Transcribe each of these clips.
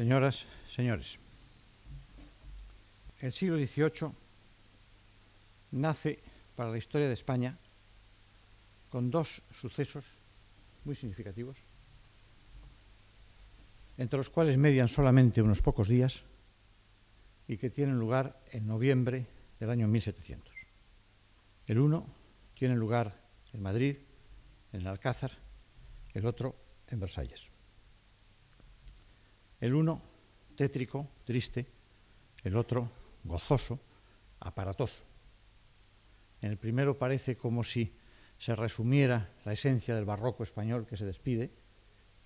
Señoras, señores, el siglo XVIII nace para la historia de España con dos sucesos muy significativos, entre los cuales median solamente unos pocos días y que tienen lugar en noviembre del año 1700. El uno tiene lugar en Madrid, en el Alcázar, el otro en Versalles. El uno tétrico, triste, el otro gozoso, aparatoso. En el primero parece como si se resumiera la esencia del barroco español que se despide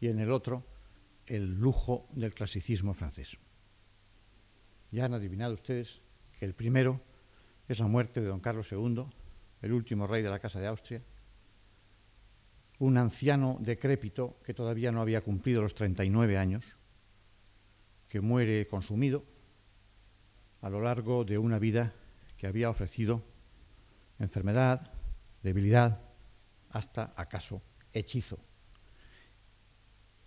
y en el otro el lujo del clasicismo francés. Ya han adivinado ustedes que el primero es la muerte de don Carlos II, el último rey de la Casa de Austria, un anciano decrépito que todavía no había cumplido los 39 años, que muere consumido a lo largo de una vida que había ofrecido enfermedad, debilidad, hasta acaso hechizo.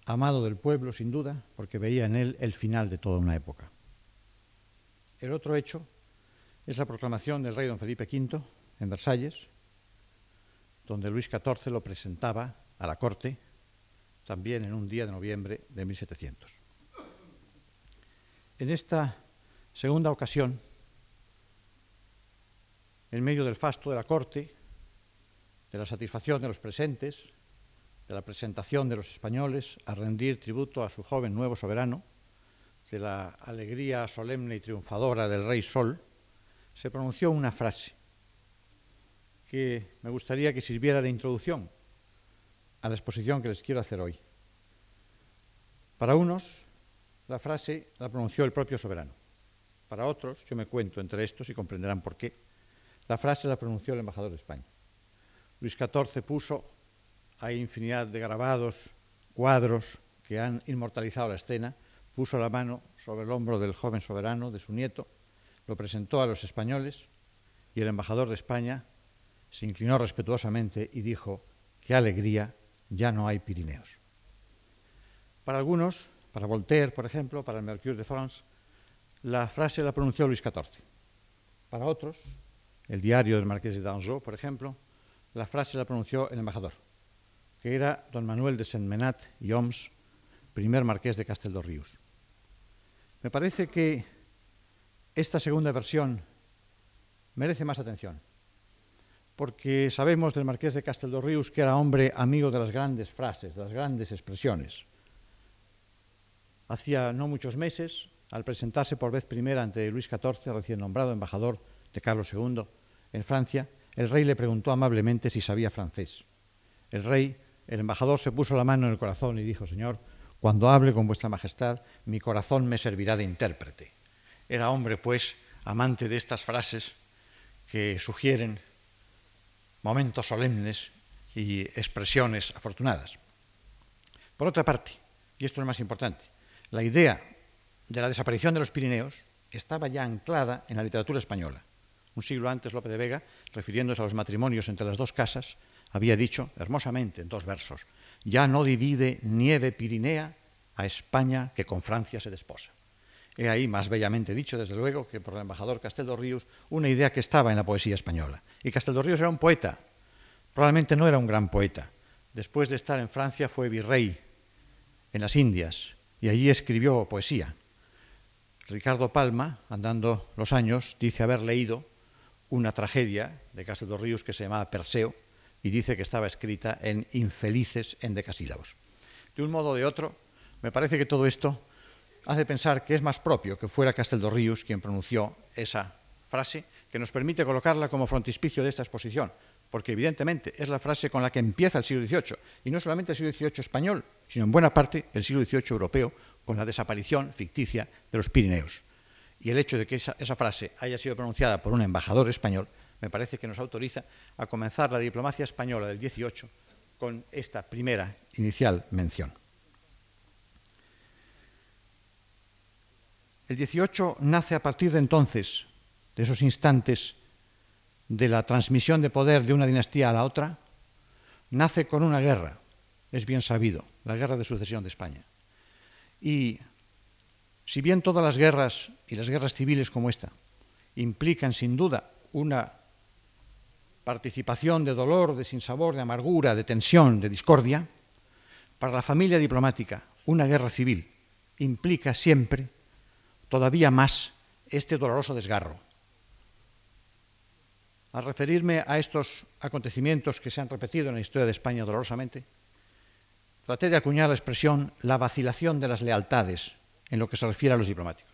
Amado del pueblo, sin duda, porque veía en él el final de toda una época. El otro hecho es la proclamación del rey don Felipe V en Versalles, donde Luis XIV lo presentaba a la corte, también en un día de noviembre de 1700. En esta segunda ocasión, en medio del fasto de la corte, de la satisfacción de los presentes, de la presentación de los españoles a rendir tributo a su joven nuevo soberano, de la alegría solemne y triunfadora del rey Sol, se pronunció una frase que me gustaría que sirviera de introducción a la exposición que les quiero hacer hoy. Para unos, la frase la pronunció el propio soberano. Para otros, yo me cuento entre estos y comprenderán por qué, la frase la pronunció el embajador de España. Luis XIV puso, hay infinidad de grabados, cuadros que han inmortalizado la escena, puso la mano sobre el hombro del joven soberano, de su nieto, lo presentó a los españoles y el embajador de España se inclinó respetuosamente y dijo, qué alegría, ya no hay Pirineos. Para algunos, para Voltaire, por ejemplo, para el Mercure de France, la frase la pronunció Luis XIV. Para otros, el diario del Marqués de Dangeau, por ejemplo, la frase la pronunció el embajador, que era don Manuel de Saint-Menat y Oms, primer marqués de Casteldorrius. Me parece que esta segunda versión merece más atención porque sabemos del marqués de Casteldorrius que era hombre amigo de las grandes frases, de las grandes expresiones. Hacía no muchos meses, al presentarse por vez primera ante Luis XIV, recién nombrado embajador de Carlos II en Francia, el rey le preguntó amablemente si sabía francés. El rey, el embajador, se puso la mano en el corazón y dijo, Señor, cuando hable con vuestra majestad, mi corazón me servirá de intérprete. Era hombre, pues, amante de estas frases que sugieren momentos solemnes y expresiones afortunadas. Por otra parte, y esto es lo más importante, la idea de la desaparición de los Pirineos estaba ya anclada en la literatura española. Un siglo antes, Lope de Vega, refiriéndose a los matrimonios entre las dos casas, había dicho hermosamente en dos versos, ya no divide nieve Pirinea a España que con Francia se desposa. He ahí, más bellamente dicho, desde luego, que por el embajador Ríos, una idea que estaba en la poesía española. Y Ríos era un poeta, probablemente no era un gran poeta. Después de estar en Francia fue virrey en las Indias y allí escribió poesía. Ricardo Palma, andando los años, dice haber leído una tragedia de Ríos que se llamaba Perseo y dice que estaba escrita en infelices endecasílabos. De un modo o de otro, me parece que todo esto hace pensar que es más propio que fuera Casteldorrius quien pronunció esa frase, que nos permite colocarla como frontispicio de esta exposición, porque evidentemente es la frase con la que empieza el siglo XVIII, y no solamente el siglo XVIII español, sino en buena parte el siglo XVIII europeo, con la desaparición ficticia de los Pirineos. Y el hecho de que esa, esa frase haya sido pronunciada por un embajador español me parece que nos autoriza a comenzar la diplomacia española del XVIII con esta primera inicial mención. El 18 nace a partir de entonces, de esos instantes de la transmisión de poder de una dinastía a la otra, nace con una guerra, es bien sabido, la guerra de sucesión de España. Y Si bien todas las guerras y las guerras civiles como esta implican sin duda una participación de dolor, de sinsabor, de amargura, de tensión, de discordia, para la familia diplomática una guerra civil implica siempre todavía más este doloroso desgarro. Al referirme a estos acontecimientos que se han repetido en la historia de España dolorosamente, traté de acuñar la expresión la vacilación de las lealtades en lo que se refiere a los diplomáticos.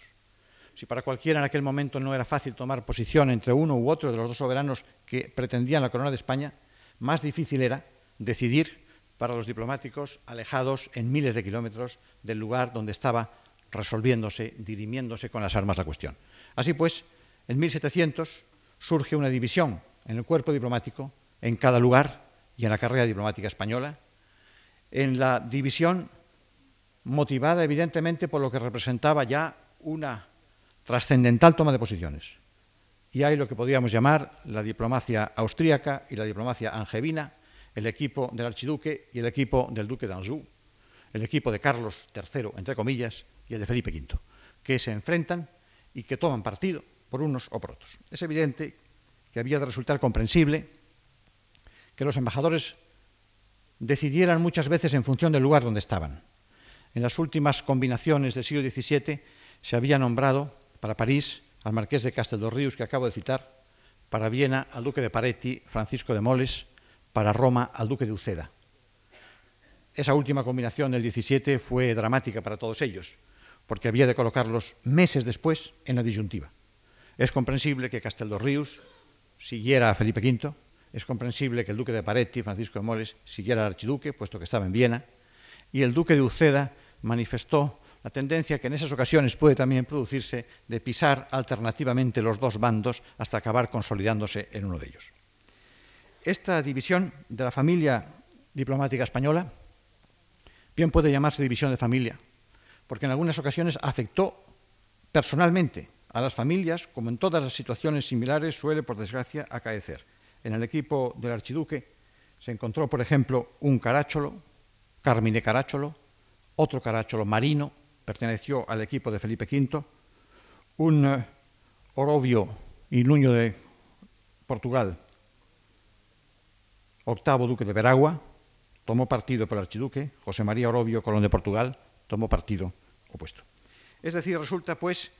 Si para cualquiera en aquel momento no era fácil tomar posición entre uno u otro de los dos soberanos que pretendían la corona de España, más difícil era decidir para los diplomáticos alejados en miles de kilómetros del lugar donde estaba resolviéndose, dirimiéndose con las armas la cuestión. Así pues, en 1700 surge una división en el cuerpo diplomático, en cada lugar y en la carrera diplomática española, en la división motivada evidentemente por lo que representaba ya una trascendental toma de posiciones. Y hay lo que podríamos llamar la diplomacia austríaca y la diplomacia angevina, el equipo del archiduque y el equipo del duque d'Anjou, el equipo de Carlos III, entre comillas, y el de Felipe V, que se enfrentan y que toman partido por unos o por otros. Es evidente que había de resultar comprensible que los embajadores decidieran muchas veces en función del lugar donde estaban. En las últimas combinaciones del siglo XVII se había nombrado para París al marqués de Castel que acabo de citar, para Viena al duque de Paretti, Francisco de Moles, para Roma al duque de Uceda. Esa última combinación del 17 fue dramática para todos ellos, porque había de colocarlos meses después en la disyuntiva. Es comprensible que Ríos siguiera a Felipe V, es comprensible que el duque de Paretti, Francisco de Moles, siguiera al archiduque, puesto que estaba en Viena, y el duque de Uceda manifestó la tendencia que en esas ocasiones puede también producirse de pisar alternativamente los dos bandos hasta acabar consolidándose en uno de ellos. Esta división de la familia diplomática española bien puede llamarse división de familia, porque en algunas ocasiones afectó personalmente a las familias, como en todas las situaciones similares suele, por desgracia, acaecer. En el equipo del archiduque se encontró, por ejemplo, un carácholo, Carmine Carácholo, otro carácholo marino, perteneció al equipo de Felipe V, un eh, Orobio y Nuño de Portugal, octavo duque de Veragua, tomó partido por el archiduque, José María Orobio, Colón de Portugal, tomó partido opuesto. Es decir, resulta pues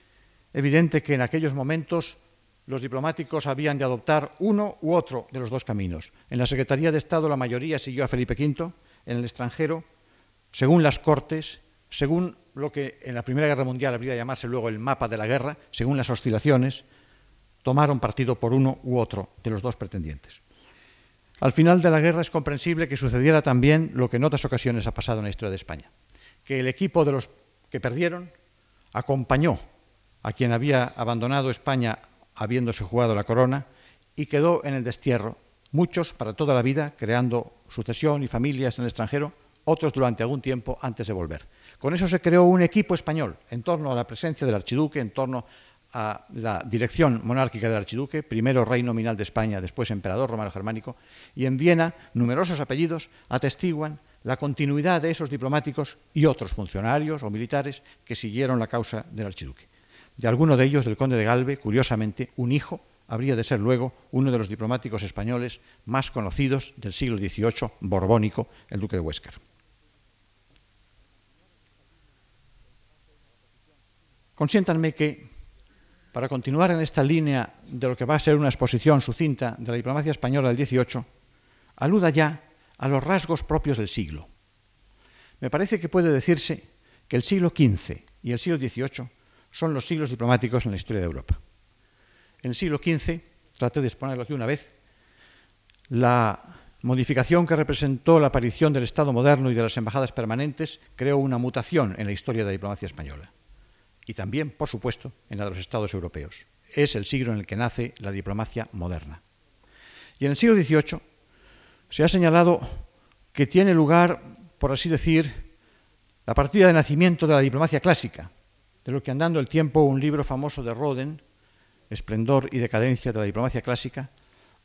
evidente que en aquellos momentos los diplomáticos habían de adoptar uno u otro de los dos caminos. En la Secretaría de Estado la mayoría siguió a Felipe V, en el extranjero, según las Cortes, según lo que en la Primera Guerra Mundial habría de llamarse luego el mapa de la guerra, según las oscilaciones, tomaron partido por uno u otro de los dos pretendientes. Al final de la guerra es comprensible que sucediera también lo que en otras ocasiones ha pasado en la historia de España, que el equipo de los que perdieron acompañó a quien había abandonado España habiéndose jugado la corona y quedó en el destierro, muchos para toda la vida, creando sucesión y familias en el extranjero, otros durante algún tiempo antes de volver. Con eso se creó un equipo español en torno a la presencia del archiduque, en torno a la dirección monárquica del archiduque, primero rey nominal de España, después emperador romano germánico, y en Viena numerosos apellidos atestiguan la continuidad de esos diplomáticos y otros funcionarios o militares que siguieron la causa del archiduque. De alguno de ellos, del conde de Galve, curiosamente, un hijo habría de ser luego uno de los diplomáticos españoles más conocidos del siglo XVIII, borbónico, el duque de Huéscar. Consiéntanme que para continuar en esta línea de lo que va a ser una exposición sucinta de la diplomacia española del XVIII, aluda ya a los rasgos propios del siglo. Me parece que puede decirse que el siglo XV y el siglo XVIII son los siglos diplomáticos en la historia de Europa. En el siglo XV, traté de exponerlo aquí una vez, la modificación que representó la aparición del Estado moderno y de las embajadas permanentes creó una mutación en la historia de la diplomacia española y también, por supuesto, en la de los Estados europeos. Es el siglo en el que nace la diplomacia moderna. Y en el siglo XVIII se ha señalado que tiene lugar, por así decir, la partida de nacimiento de la diplomacia clásica, de lo que andando el tiempo un libro famoso de Roden, Esplendor y decadencia de la diplomacia clásica,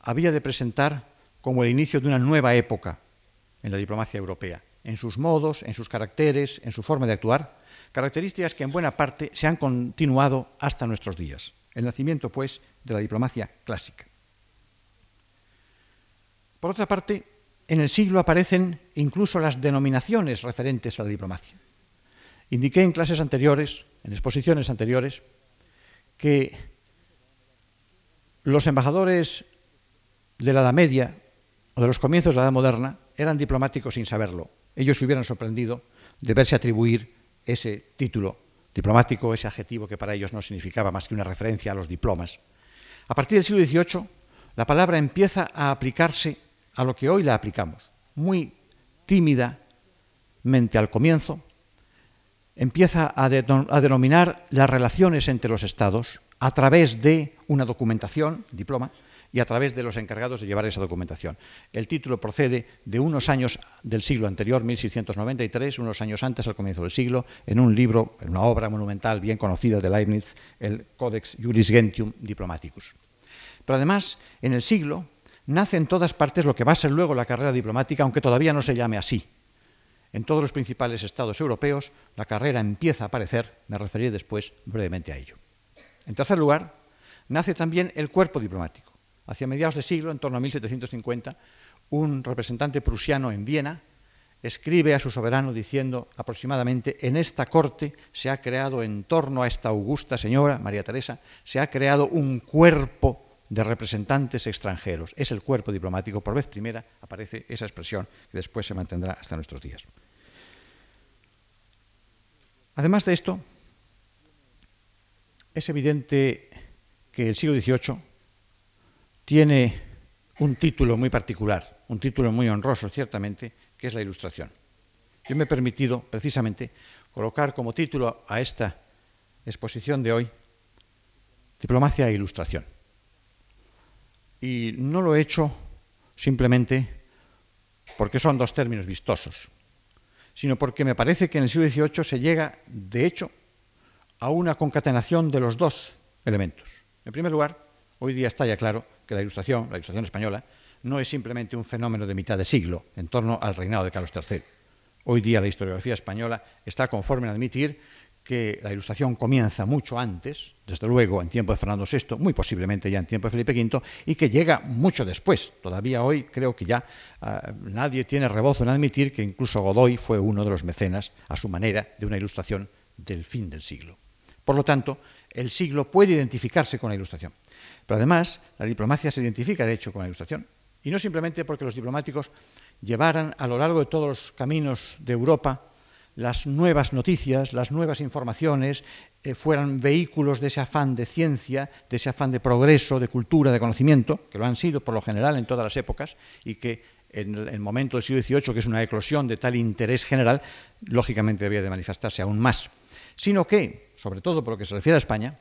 había de presentar como el inicio de una nueva época en la diplomacia europea, en sus modos, en sus caracteres, en su forma de actuar, características que en buena parte se han continuado hasta nuestros días. El nacimiento, pues, de la diplomacia clásica. Por otra parte, en el siglo aparecen incluso las denominaciones referentes a la diplomacia. Indiqué en clases anteriores, en exposiciones anteriores, que los embajadores de la Edad Media o de los comienzos de la Edad Moderna eran diplomáticos sin saberlo. Ellos se hubieran sorprendido de verse atribuir ese título diplomático, ese adjetivo que para ellos no significaba más que una referencia a los diplomas. A partir del siglo XVIII, la palabra empieza a aplicarse a lo que hoy la aplicamos, muy tímidamente al comienzo, empieza a, denominar las relaciones entre los estados a través de una documentación, diploma, y a través de los encargados de llevar esa documentación. El título procede de unos años del siglo anterior, 1693, unos años antes, al comienzo del siglo, en un libro, en una obra monumental bien conocida de Leibniz, el Codex Juris Gentium Diplomaticus. Pero además, en el siglo, nace en todas partes lo que va a ser luego la carrera diplomática, aunque todavía no se llame así. En todos los principales estados europeos, la carrera empieza a aparecer, me referiré después brevemente a ello. En tercer lugar, nace también el cuerpo diplomático. Hacia mediados de siglo, en torno a 1750, un representante prusiano en Viena escribe a su soberano diciendo aproximadamente, en esta corte se ha creado en torno a esta augusta señora, María Teresa, se ha creado un cuerpo de representantes extranjeros. Es el cuerpo diplomático. Por vez primera aparece esa expresión que después se mantendrá hasta nuestros días. Además de esto, es evidente que el siglo XVIII tiene un título muy particular, un título muy honroso, ciertamente, que es la Ilustración. Yo me he permitido, precisamente, colocar como título a esta exposición de hoy Diplomacia e Ilustración. Y no lo he hecho simplemente porque son dos términos vistosos, sino porque me parece que en el siglo XVIII se llega, de hecho, a una concatenación de los dos elementos. En primer lugar, hoy día está ya claro que la Ilustración, la Ilustración española, no es simplemente un fenómeno de mitad de siglo en torno al reinado de Carlos III. Hoy día la historiografía española está conforme a admitir que la Ilustración comienza mucho antes, desde luego en tiempo de Fernando VI, muy posiblemente ya en tiempo de Felipe V, y que llega mucho después. Todavía hoy creo que ya uh, nadie tiene rebozo en admitir que incluso Godoy fue uno de los mecenas, a su manera, de una Ilustración del fin del siglo. Por lo tanto, el siglo puede identificarse con la Ilustración. Pero además, la diplomacia se identifica, de hecho, con la Ilustración. Y no simplemente porque los diplomáticos llevaran a lo largo de todos los caminos de Europa las nuevas noticias, las nuevas informaciones, eh, fueran vehículos de ese afán de ciencia, de ese afán de progreso, de cultura, de conocimiento, que lo han sido por lo general en todas las épocas y que en el momento del siglo XVIII, que es una eclosión de tal interés general, lógicamente debía de manifestarse aún más. Sino que, sobre todo por lo que se refiere a España,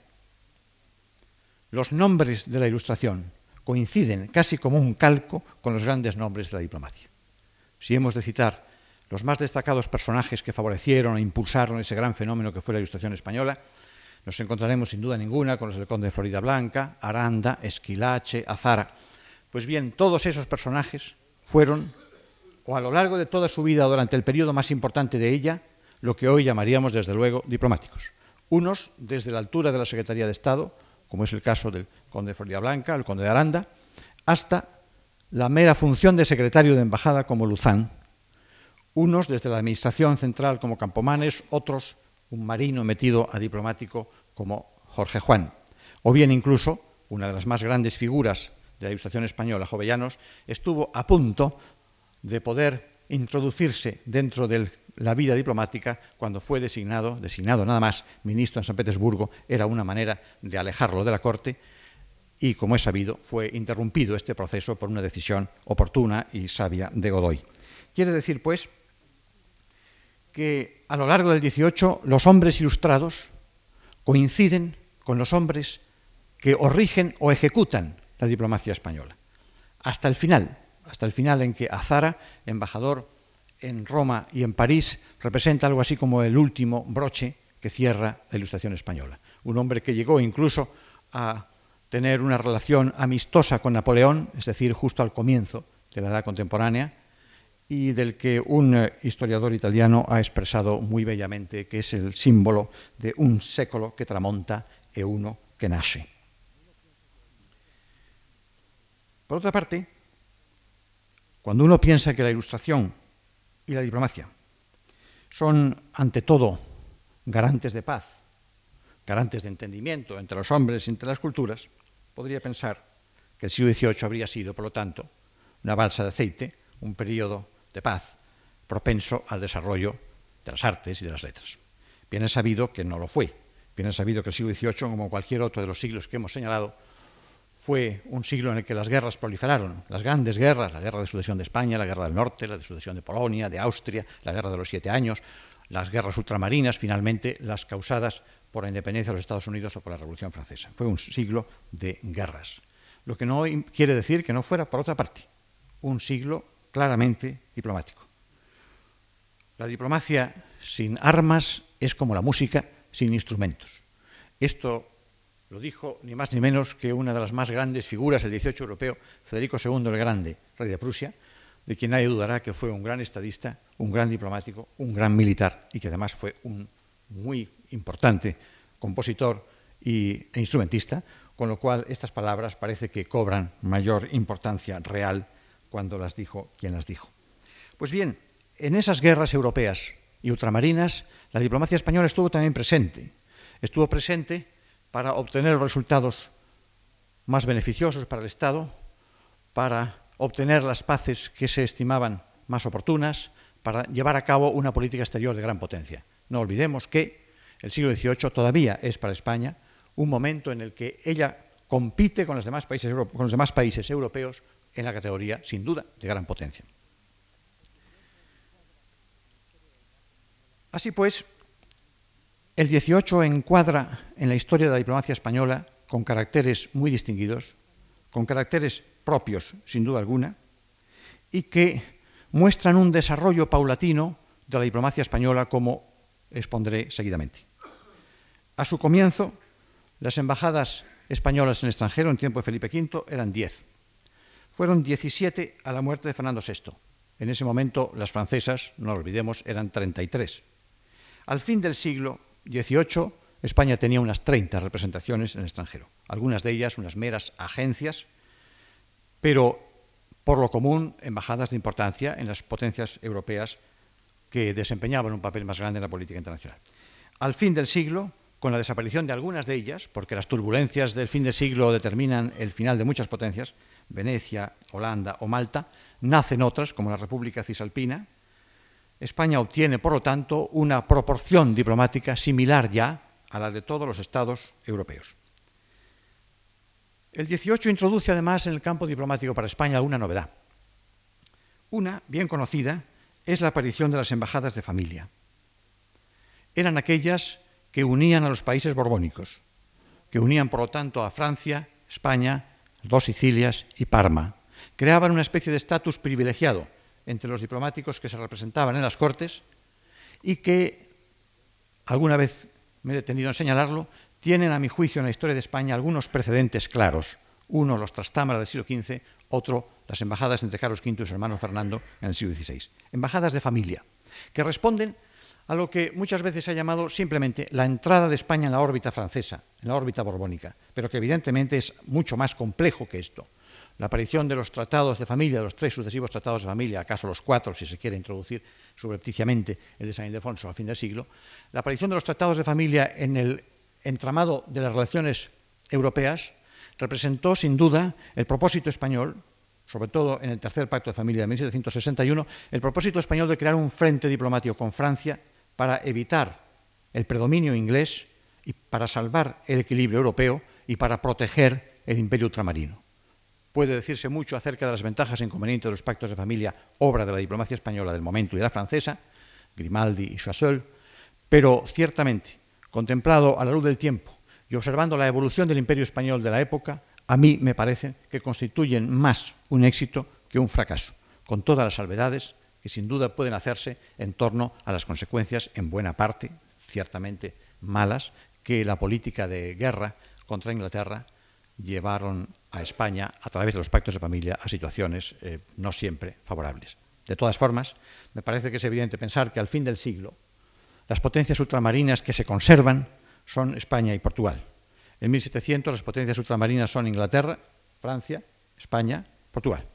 los nombres de la Ilustración coinciden casi como un calco con los grandes nombres de la diplomacia. Si hemos de citar los más destacados personajes que favorecieron e impulsaron ese gran fenómeno que fue la Ilustración española, nos encontraremos sin duda ninguna con los del conde de Florida Blanca, Aranda, Esquilache, Azara. Pues bien, todos esos personajes fueron, o a lo largo de toda su vida, durante el periodo más importante de ella, lo que hoy llamaríamos, desde luego, diplomáticos. Unos desde la altura de la Secretaría de Estado, como es el caso del conde de Florida Blanca, el conde de Aranda, hasta la mera función de secretario de embajada como Luzán, unos desde la administración central como Campomanes, otros un marino metido a diplomático como Jorge Juan, o bien incluso una de las más grandes figuras de la Ilustración española, Jovellanos, estuvo a punto de poder introducirse dentro de la vida diplomática cuando fue designado, designado nada más, ministro en San Petersburgo, era una manera de alejarlo de la corte y, como es sabido, fue interrumpido este proceso por una decisión oportuna y sabia de Godoy. Quiere decir, pues, que a lo largo del XVIII los hombres ilustrados coinciden con los hombres que o rigen o ejecutan la diplomacia española, hasta el final, hasta el final en que Azara, embajador en Roma y en París, representa algo así como el último broche que cierra la Ilustración española. Un hombre que llegó incluso a tener una relación amistosa con Napoleón, es decir, justo al comienzo de la edad contemporánea, y del que un eh, historiador italiano ha expresado muy bellamente que es el símbolo de un século que tramonta e uno que nace. Por otra parte, cuando uno piensa que la ilustración y la diplomacia son, ante todo, garantes de paz, garantes de entendimiento entre los hombres y entre las culturas, podría pensar que el siglo XVIII habría sido, por lo tanto, una balsa de aceite, un periodo de paz propenso al desarrollo de las artes y de las letras. Bien es sabido que no lo fue. Bien es sabido que el siglo XVIII, como cualquier otro de los siglos que hemos señalado, fue un siglo en el que las guerras proliferaron, las grandes guerras, la guerra de sucesión de España, la guerra del norte, la de sucesión de Polonia, de Austria, la guerra de los siete años, las guerras ultramarinas, finalmente las causadas por la independencia de los Estados Unidos o por la Revolución Francesa. Fue un siglo de guerras. Lo que no quiere decir que no fuera, por otra parte, un siglo claramente diplomático. La diplomacia sin armas es como la música sin instrumentos. Esto lo dijo ni más ni menos que una de las más grandes figuras del 18 europeo, Federico II el Grande, rey de Prusia, de quien nadie dudará que fue un gran estadista, un gran diplomático, un gran militar y que además fue un muy importante compositor e instrumentista, con lo cual estas palabras parece que cobran mayor importancia real cuando las dijo quien las dijo. Pues bien, en esas guerras europeas y ultramarinas, la diplomacia española estuvo también presente. Estuvo presente para obtener resultados más beneficiosos para el Estado, para obtener las paces que se estimaban más oportunas, para llevar a cabo una política exterior de gran potencia. No olvidemos que el siglo XVIII todavía es para España un momento en el que ella compite con los demás países, con los demás países europeos en la categoría, sin duda, de gran potencia. Así pues, el 18 encuadra en la historia de la diplomacia española con caracteres muy distinguidos, con caracteres propios, sin duda alguna, y que muestran un desarrollo paulatino de la diplomacia española, como expondré seguidamente. A su comienzo, las embajadas españolas en el extranjero en tiempo de Felipe V eran diez. Fueron 17 a la muerte de Fernando VI. En ese momento las francesas, no olvidemos, eran 33. Al fin del siglo XVIII, España tenía unas 30 representaciones en el extranjero, algunas de ellas unas meras agencias, pero por lo común embajadas de importancia en las potencias europeas que desempeñaban un papel más grande en la política internacional. Al fin del siglo, con la desaparición de algunas de ellas, porque las turbulencias del fin del siglo determinan el final de muchas potencias, Venecia, Holanda o Malta, nacen otras, como la República Cisalpina. España obtiene, por lo tanto, una proporción diplomática similar ya a la de todos los estados europeos. El 18 introduce además en el campo diplomático para España alguna novedad. Una, bien conocida, es la aparición de las embajadas de familia. Eran aquellas que unían a los países borbónicos, que unían, por lo tanto, a Francia, España, dos Sicilias y Parma. Creaban una especie de estatus privilegiado entre los diplomáticos que se representaban en las Cortes y que, alguna vez me he detenido en señalarlo, tienen, a mi juicio, en la historia de España algunos precedentes claros. Uno, los trastámaras del siglo XV, otro, las embajadas entre Carlos V y su hermano Fernando en el siglo XVI. Embajadas de familia, que responden a lo que muchas veces se ha llamado simplemente la entrada de España en la órbita francesa, en la órbita borbónica, pero que evidentemente es mucho más complejo que esto. La aparición de los tratados de familia, de los tres sucesivos tratados de familia, acaso los cuatro si se quiere introducir subrepticiamente el de San Ildefonso a fin del siglo, la aparición de los tratados de familia en el entramado de las relaciones europeas representó sin duda el propósito español, sobre todo en el tercer pacto de familia de 1761, el propósito español de crear un frente diplomático con Francia para evitar el predominio inglés y para salvar el equilibrio europeo y para proteger el imperio ultramarino. Puede decirse mucho acerca de las ventajas e inconvenientes de los pactos de familia, obra de la diplomacia española del momento y de la francesa, Grimaldi y Choiseul, pero ciertamente, contemplado a la luz del tiempo y observando la evolución del imperio español de la época, a mí me parece que constituyen más un éxito que un fracaso, con todas las salvedades que sin duda pueden hacerse en torno a las consecuencias, en buena parte, ciertamente malas, que la política de guerra contra Inglaterra llevaron a España, a través de los pactos de familia, a situaciones eh, no siempre favorables. De todas formas, me parece que es evidente pensar que al fin del siglo las potencias ultramarinas que se conservan son España y Portugal. En 1700 las potencias ultramarinas son Inglaterra, Francia, España, Portugal.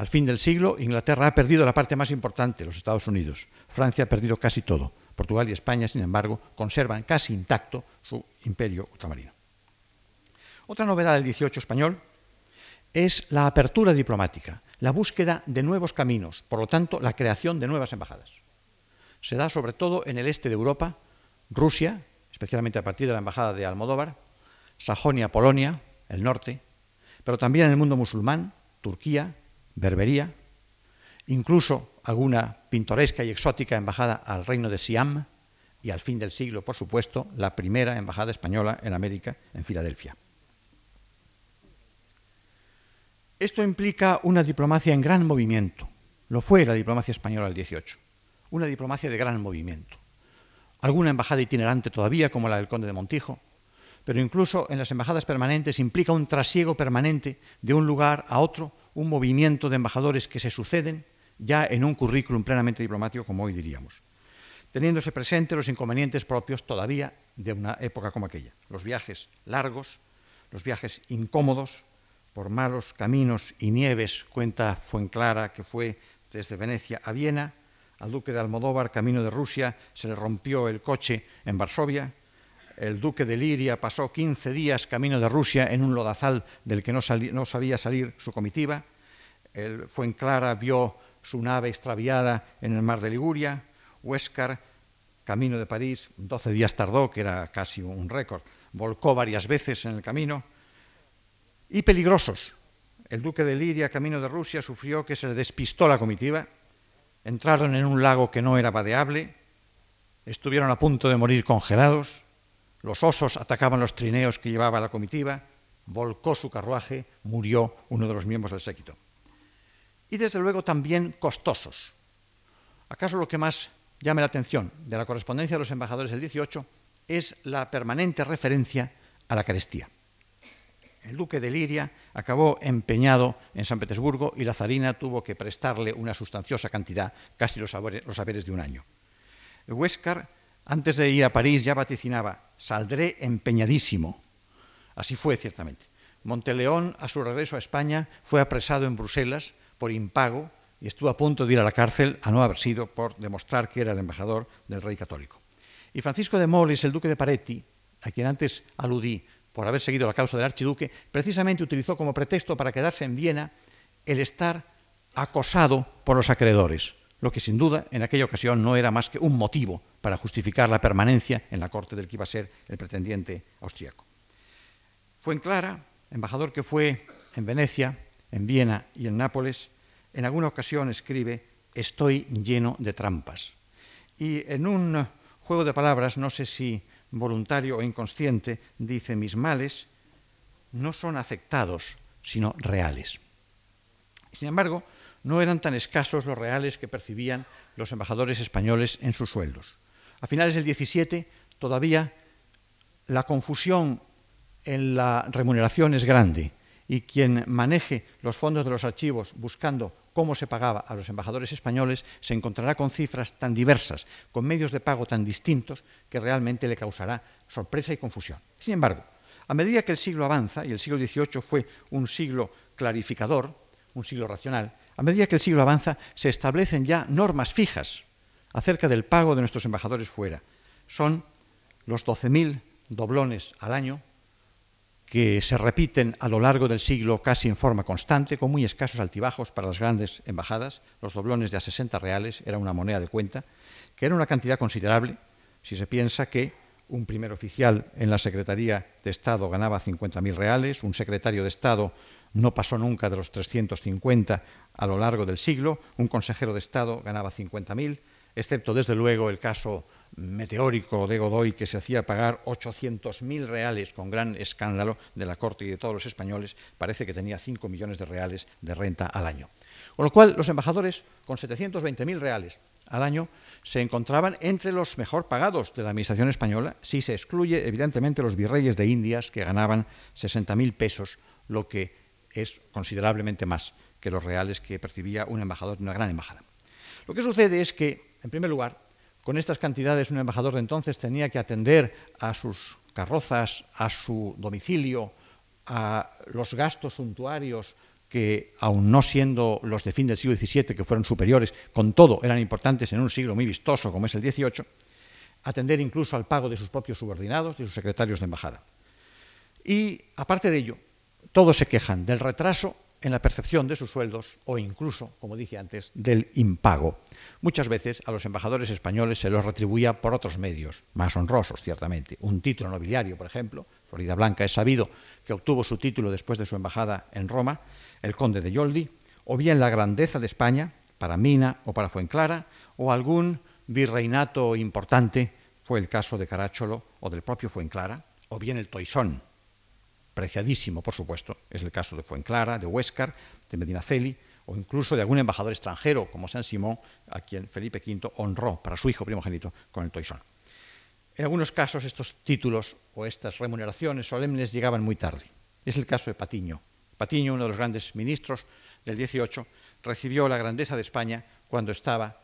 Al fin del siglo, Inglaterra ha perdido la parte más importante, los Estados Unidos. Francia ha perdido casi todo. Portugal y España, sin embargo, conservan casi intacto su imperio ultramarino. Otra novedad del 18 español es la apertura diplomática, la búsqueda de nuevos caminos, por lo tanto, la creación de nuevas embajadas. Se da sobre todo en el este de Europa, Rusia, especialmente a partir de la embajada de Almodóvar, Sajonia, Polonia, el norte, pero también en el mundo musulmán, Turquía, Berbería, incluso alguna pintoresca y exótica embajada al reino de Siam y al fin del siglo, por supuesto, la primera embajada española en América, en Filadelfia. Esto implica una diplomacia en gran movimiento. Lo fue la diplomacia española del 18. Una diplomacia de gran movimiento. Alguna embajada itinerante todavía, como la del conde de Montijo, pero incluso en las embajadas permanentes implica un trasiego permanente de un lugar a otro, un movimiento de embajadores que se suceden ya en un currículum plenamente diplomático, como hoy diríamos, teniéndose presentes los inconvenientes propios todavía de una época como aquella. Los viajes largos, los viajes incómodos, por malos caminos y nieves, cuenta Fuenclara, que fue desde Venecia a Viena, al duque de Almodóvar, camino de Rusia, se le rompió el coche en Varsovia, el duque de Liria pasó 15 días camino de Rusia en un lodazal del que no, sabía salir su comitiva, el Fuenclara vio su nave extraviada en el mar de Liguria, Huéscar, camino de París, 12 días tardó, que era casi un récord, volcó varias veces en el camino, y peligrosos. El duque de Liria, camino de Rusia, sufrió que se le despistó la comitiva, entraron en un lago que no era vadeable, estuvieron a punto de morir congelados, los osos atacaban los trineos que llevaba la comitiva, volcó su carruaje, murió uno de los miembros del séquito. Y desde luego también costosos. ¿Acaso lo que más llame la atención de la correspondencia de los embajadores del 18 es la permanente referencia a la carestía? El duque de Liria acabó empeñado en San Petersburgo y la zarina tuvo que prestarle una sustanciosa cantidad, casi los haberes, de un año. Huéscar, antes de ir a París, ya vaticinaba, saldré empeñadísimo. Así fue, ciertamente. Monteleón, a su regreso a España, fue apresado en Bruselas por impago y estuvo a punto de ir a la cárcel a no haber sido por demostrar que era el embajador del rey católico. Y Francisco de Moles, el duque de Paretti, a quien antes aludí, por haber seguido la causa del archiduque, precisamente utilizó como pretexto para quedarse en Viena el estar acosado por los acreedores, lo que sin duda en aquella ocasión no era más que un motivo para justificar la permanencia en la corte del que iba a ser el pretendiente austríaco. Fue en Clara, embajador que fue en Venecia, en Viena y en Nápoles, en alguna ocasión escribe, estoy lleno de trampas. Y en un juego de palabras, no sé si voluntario o inconsciente, dice, mis males no son afectados, sino reales. Sin embargo, no eran tan escasos los reales que percibían los embajadores españoles en sus sueldos. A finales del 17, todavía la confusión en la remuneración es grande y quien maneje los fondos de los archivos buscando cómo se pagaba a los embajadores españoles, se encontrará con cifras tan diversas, con medios de pago tan distintos, que realmente le causará sorpresa y confusión. Sin embargo, a medida que el siglo avanza, y el siglo XVIII fue un siglo clarificador, un siglo racional, a medida que el siglo avanza, se establecen ya normas fijas acerca del pago de nuestros embajadores fuera. Son los 12.000 doblones al año que se repiten a lo largo del siglo casi en forma constante, con muy escasos altibajos para las grandes embajadas. Los doblones de a 60 reales era una moneda de cuenta, que era una cantidad considerable si se piensa que un primer oficial en la Secretaría de Estado ganaba 50.000 reales, un secretario de Estado no pasó nunca de los 350 a lo largo del siglo, un consejero de Estado ganaba 50.000, excepto desde luego el caso meteórico de Godoy que se hacía pagar 800.000 reales con gran escándalo de la corte y de todos los españoles, parece que tenía 5 millones de reales de renta al año. Con lo cual, los embajadores, con 720.000 reales al año, se encontraban entre los mejor pagados de la administración española, si se excluye, evidentemente, los virreyes de Indias, que ganaban 60.000 pesos, lo que es considerablemente más que los reales que percibía un embajador de una gran embajada. Lo que sucede es que, en primer lugar, con estas cantidades un embajador de entonces tenía que atender a sus carrozas, a su domicilio, a los gastos suntuarios que, aun no siendo los de fin del siglo XVII, que fueron superiores, con todo eran importantes en un siglo muy vistoso como es el XVIII, atender incluso al pago de sus propios subordinados, de sus secretarios de embajada. Y, aparte de ello, todos se quejan del retraso en la percepción de sus sueldos o incluso, como dije antes, del impago. Muchas veces a los embajadores españoles se los retribuía por otros medios, más honrosos, ciertamente. Un título nobiliario, por ejemplo, Florida Blanca es sabido que obtuvo su título después de su embajada en Roma, el conde de Yoldi, o bien la grandeza de España, para Mina o para Fuenclara, o algún virreinato importante, fue el caso de Caracciolo o del propio Fuenclara, o bien el Toisón, preciadísimo, por supuesto, es el caso de Fuenclara, de Huéscar, de Medinaceli, o incluso de algún embajador extranjero, como San Simón, a quien Felipe V honró para su hijo primogénito con el toisón. En algunos casos estos títulos o estas remuneraciones solemnes llegaban muy tarde. Es el caso de Patiño. Patiño, uno de los grandes ministros del XVIII, recibió la grandeza de España cuando estaba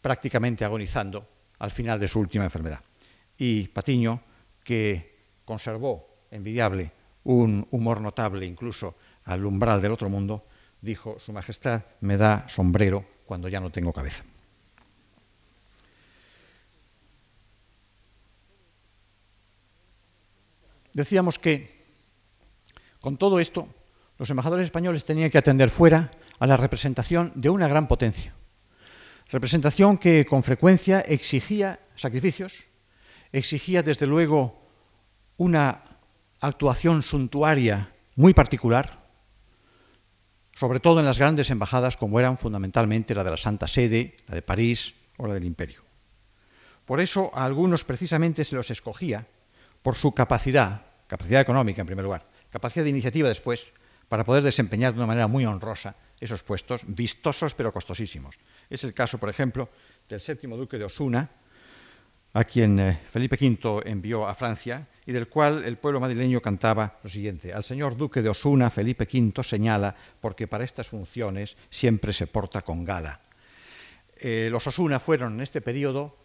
prácticamente agonizando al final de su última enfermedad. Y Patiño, que conservó envidiable, un humor notable incluso al umbral del otro mundo, dijo, Su Majestad me da sombrero cuando ya no tengo cabeza. Decíamos que con todo esto los embajadores españoles tenían que atender fuera a la representación de una gran potencia, representación que con frecuencia exigía sacrificios, exigía desde luego una actuación suntuaria muy particular, sobre todo en las grandes embajadas como eran fundamentalmente la de la Santa Sede, la de París o la del Imperio. Por eso a algunos precisamente se los escogía por su capacidad, capacidad económica en primer lugar, capacidad de iniciativa después, para poder desempeñar de una manera muy honrosa esos puestos, vistosos pero costosísimos. Es el caso, por ejemplo, del séptimo duque de Osuna, a quien eh, Felipe V envió a Francia y del cual el pueblo madrileño cantaba lo siguiente. Al señor duque de Osuna, Felipe V señala, porque para estas funciones siempre se porta con gala. Eh, los Osuna fueron en este periodo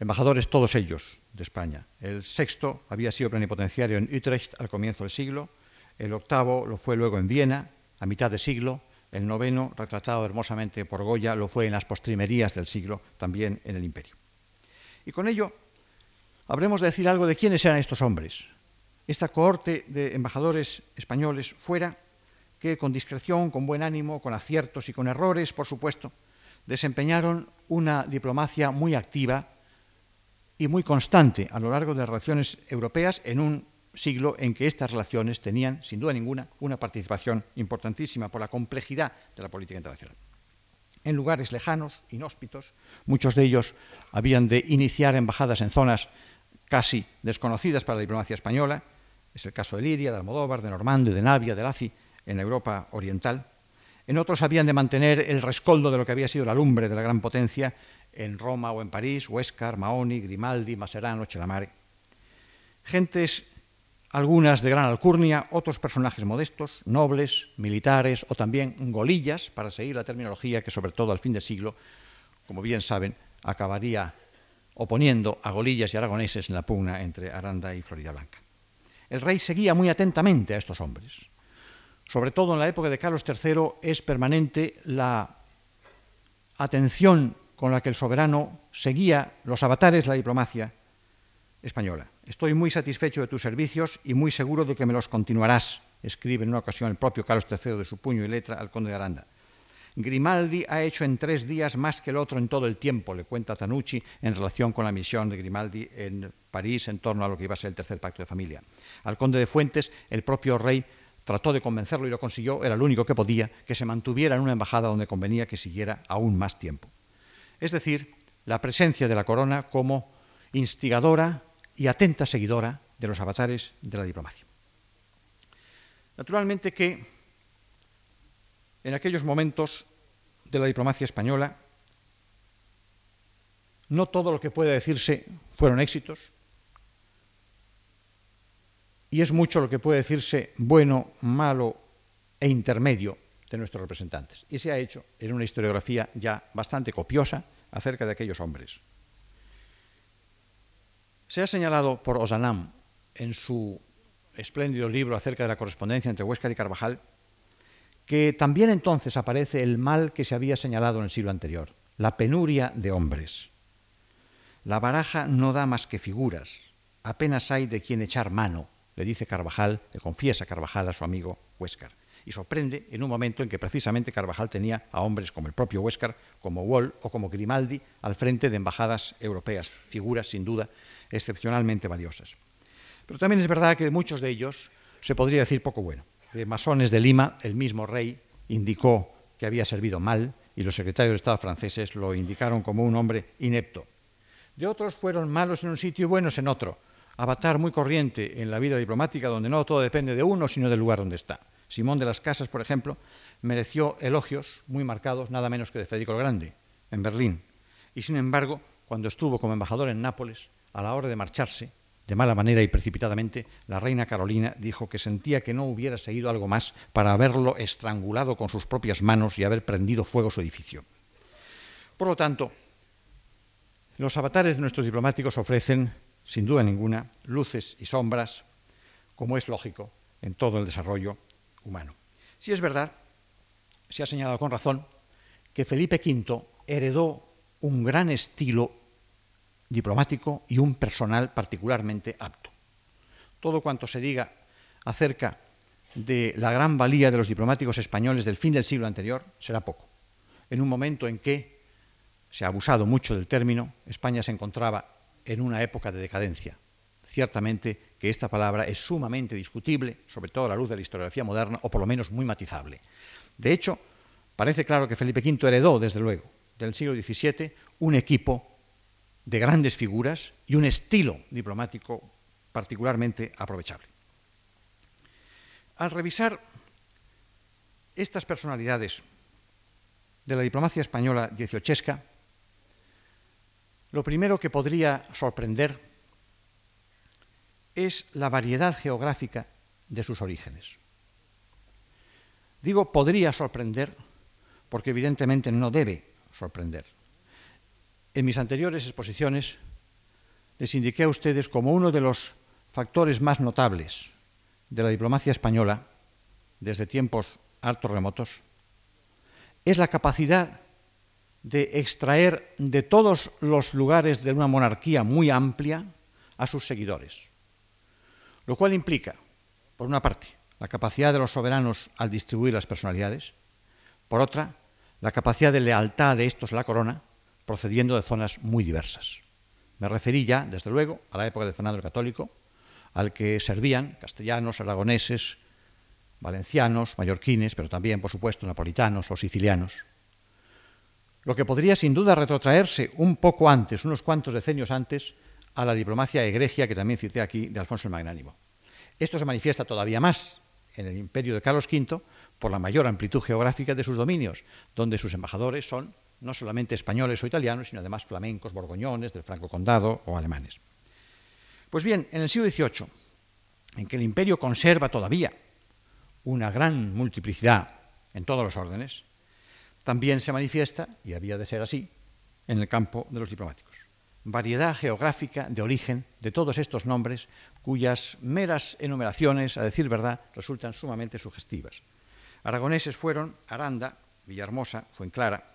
embajadores todos ellos de España. El sexto había sido plenipotenciario en Utrecht al comienzo del siglo, el octavo lo fue luego en Viena a mitad de siglo, el noveno, retratado hermosamente por Goya, lo fue en las postrimerías del siglo, también en el imperio. Y con ello habremos de decir algo de quiénes eran estos hombres. Esta cohorte de embajadores españoles fuera, que con discreción, con buen ánimo, con aciertos y con errores, por supuesto, desempeñaron una diplomacia muy activa y muy constante a lo largo de las relaciones europeas en un siglo en que estas relaciones tenían, sin duda ninguna, una participación importantísima por la complejidad de la política internacional en lugares lejanos, inhóspitos. Muchos de ellos habían de iniciar embajadas en zonas casi desconocidas para la diplomacia española. Es el caso de Lidia, de Almodóvar, de Normando, de Navia, de Laci, en Europa oriental. En otros habían de mantener el rescoldo de lo que había sido la lumbre de la gran potencia en Roma o en París, Huescar, Maoni, Grimaldi, Maserano, Chelamare. Gentes algunas de gran alcurnia, otros personajes modestos, nobles, militares o también golillas, para seguir la terminología que sobre todo al fin del siglo, como bien saben, acabaría oponiendo a golillas y aragoneses en la pugna entre Aranda y Florida Blanca. El rey seguía muy atentamente a estos hombres. Sobre todo en la época de Carlos III es permanente la atención con la que el soberano seguía los avatares de la diplomacia española. Estoy muy satisfecho de tus servicios y muy seguro de que me los continuarás, escribe en una ocasión el propio Carlos III de su puño y letra al conde de Aranda. Grimaldi ha hecho en tres días más que el otro en todo el tiempo, le cuenta Tanucci en relación con la misión de Grimaldi en París en torno a lo que iba a ser el tercer pacto de familia. Al conde de Fuentes, el propio rey trató de convencerlo y lo consiguió, era el único que podía, que se mantuviera en una embajada donde convenía que siguiera aún más tiempo. Es decir, la presencia de la corona como instigadora, y atenta seguidora de los avatares de la diplomacia. Naturalmente que en aquellos momentos de la diplomacia española no todo lo que puede decirse fueron éxitos y es mucho lo que puede decirse bueno, malo e intermedio de nuestros representantes. Y se ha hecho en una historiografía ya bastante copiosa acerca de aquellos hombres. Se ha señalado por Osanam en su espléndido libro acerca de la correspondencia entre Huescar y Carvajal que también entonces aparece el mal que se había señalado en el siglo anterior, la penuria de hombres. La baraja no da más que figuras, apenas hay de quien echar mano, le dice Carvajal, le confiesa Carvajal a su amigo Huescar. Y sorprende en un momento en que precisamente Carvajal tenía a hombres como el propio Huescar, como Wall o como Grimaldi al frente de embajadas europeas, figuras sin duda excepcionalmente valiosas. Pero también es verdad que de muchos de ellos se podría decir poco bueno. De masones de Lima, el mismo rey indicó que había servido mal y los secretarios de Estado franceses lo indicaron como un hombre inepto. De otros fueron malos en un sitio y buenos en otro, avatar muy corriente en la vida diplomática donde no todo depende de uno, sino del lugar donde está. Simón de las Casas, por ejemplo, mereció elogios muy marcados, nada menos que de Federico el Grande, en Berlín. Y sin embargo, cuando estuvo como embajador en Nápoles, a la hora de marcharse, de mala manera y precipitadamente, la reina Carolina dijo que sentía que no hubiera seguido algo más para haberlo estrangulado con sus propias manos y haber prendido fuego su edificio. Por lo tanto, los avatares de nuestros diplomáticos ofrecen, sin duda ninguna, luces y sombras, como es lógico en todo el desarrollo humano. Si es verdad, se ha señalado con razón, que Felipe V heredó un gran estilo diplomático y un personal particularmente apto. Todo cuanto se diga acerca de la gran valía de los diplomáticos españoles del fin del siglo anterior será poco. En un momento en que se ha abusado mucho del término, España se encontraba en una época de decadencia. Ciertamente que esta palabra es sumamente discutible, sobre todo a la luz de la historiografía moderna, o por lo menos muy matizable. De hecho, parece claro que Felipe V heredó, desde luego, del siglo XVII un equipo de grandes figuras y un estilo diplomático particularmente aprovechable. Al revisar estas personalidades de la diplomacia española dieciochesca, lo primero que podría sorprender es la variedad geográfica de sus orígenes. Digo podría sorprender porque evidentemente no debe sorprender. En mis anteriores exposiciones les indiqué a ustedes como uno de los factores más notables de la diplomacia española desde tiempos hartos remotos es la capacidad de extraer de todos los lugares de una monarquía muy amplia a sus seguidores, lo cual implica, por una parte, la capacidad de los soberanos al distribuir las personalidades, por otra, la capacidad de lealtad de estos a la corona, procediendo de zonas muy diversas. Me referí ya, desde luego, a la época de Fernando el Católico, al que servían castellanos, aragoneses, valencianos, mallorquines, pero también, por supuesto, napolitanos o sicilianos. Lo que podría sin duda retrotraerse un poco antes, unos cuantos decenios antes, a la diplomacia egregia que también cité aquí de Alfonso el Magnánimo. Esto se manifiesta todavía más en el imperio de Carlos V por la mayor amplitud geográfica de sus dominios, donde sus embajadores son no solamente españoles o italianos, sino además flamencos, borgoñones, del Franco Condado o alemanes. Pues bien, en el siglo XVIII, en que el imperio conserva todavía una gran multiplicidad en todos los órdenes, también se manifiesta, y había de ser así, en el campo de los diplomáticos. Variedad geográfica de origen de todos estos nombres, cuyas meras enumeraciones, a decir verdad, resultan sumamente sugestivas. Aragoneses fueron Aranda, Villahermosa, Fuenclara,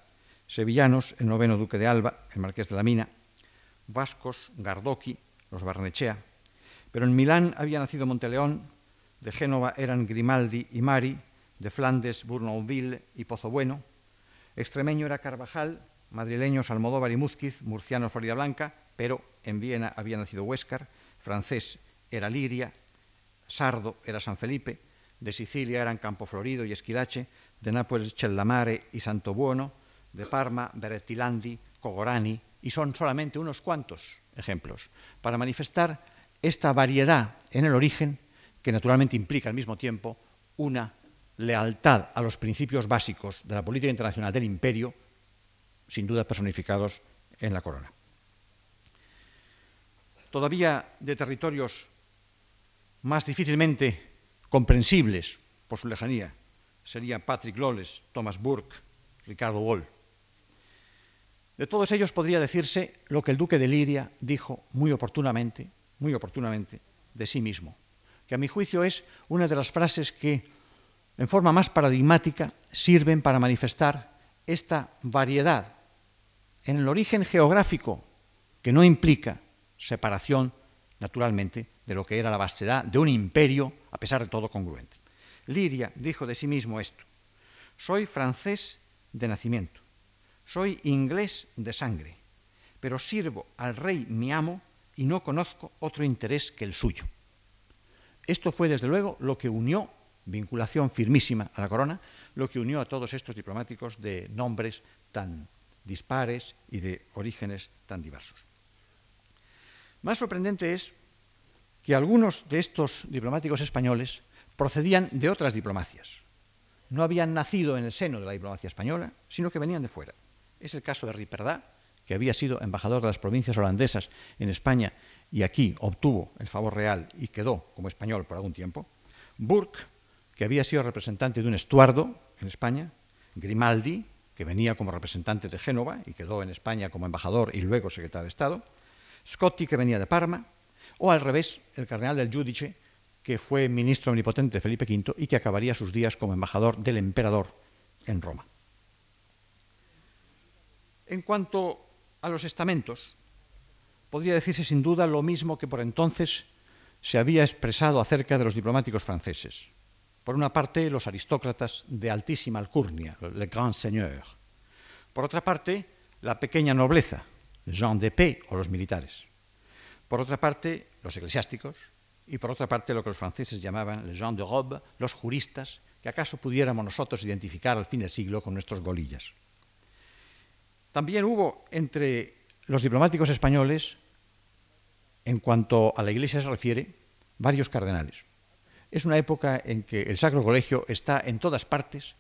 sevillanos, el noveno duque de Alba, el marqués de la Mina, vascos, Gardoqui, los Barnechea, pero en Milán había nacido Monteleón, de Génova eran Grimaldi y Mari, de Flandes, Bournonville y Pozobueno, extremeño era Carvajal, madrileños Almodóvar y Múzquiz, murciano Florida Blanca, pero en Viena había nacido Huéscar, francés era Liria, sardo era San Felipe, de Sicilia eran Campo Florido y Esquilache, de Nápoles Cellamare y Santo Buono, de Parma, Berettilandi, Cogorani, y son solamente unos cuantos ejemplos, para manifestar esta variedad en el origen que naturalmente implica al mismo tiempo una lealtad a los principios básicos de la política internacional del imperio, sin duda personificados en la corona. Todavía de territorios más difícilmente comprensibles por su lejanía, serían Patrick Lawless, Thomas Burke, Ricardo Wall. De todos ellos podría decirse lo que el duque de Liria dijo muy oportunamente, muy oportunamente, de sí mismo, que a mi juicio es una de las frases que, en forma más paradigmática, sirven para manifestar esta variedad en el origen geográfico que no implica separación, naturalmente, de lo que era la vastedad de un imperio, a pesar de todo congruente. Liria dijo de sí mismo esto, soy francés de nacimiento, soy inglés de sangre, pero sirvo al rey mi amo y no conozco otro interés que el suyo. Esto fue, desde luego, lo que unió, vinculación firmísima a la corona, lo que unió a todos estos diplomáticos de nombres tan dispares y de orígenes tan diversos. Más sorprendente es que algunos de estos diplomáticos españoles procedían de otras diplomacias. No habían nacido en el seno de la diplomacia española, sino que venían de fuera. Es el caso de Riperdá, que había sido embajador de las provincias holandesas en España y aquí obtuvo el favor real y quedó como español por algún tiempo, Burke, que había sido representante de un estuardo en España, Grimaldi, que venía como representante de Génova y quedó en España como embajador y luego secretario de Estado, Scotti, que venía de Parma, o al revés, el cardenal del Giudice, que fue ministro omnipotente de Felipe V y que acabaría sus días como embajador del emperador en Roma. En cuanto a los estamentos, podría decirse sin duda lo mismo que por entonces se había expresado acerca de los diplomáticos franceses. Por una parte, los aristócratas de altísima alcurnia, le grand seigneur. Por otra parte, la pequeña nobleza, Jean de paix o los militares. Por otra parte, los eclesiásticos. Y por otra parte, lo que los franceses llamaban les gens de robe, los juristas, que acaso pudiéramos nosotros identificar al fin del siglo con nuestros golillas. También hubo entre los diplomáticos españoles, en cuanto a la Iglesia se refiere, varios cardenales. Es una época en que el Sacro Colegio está en todas partes,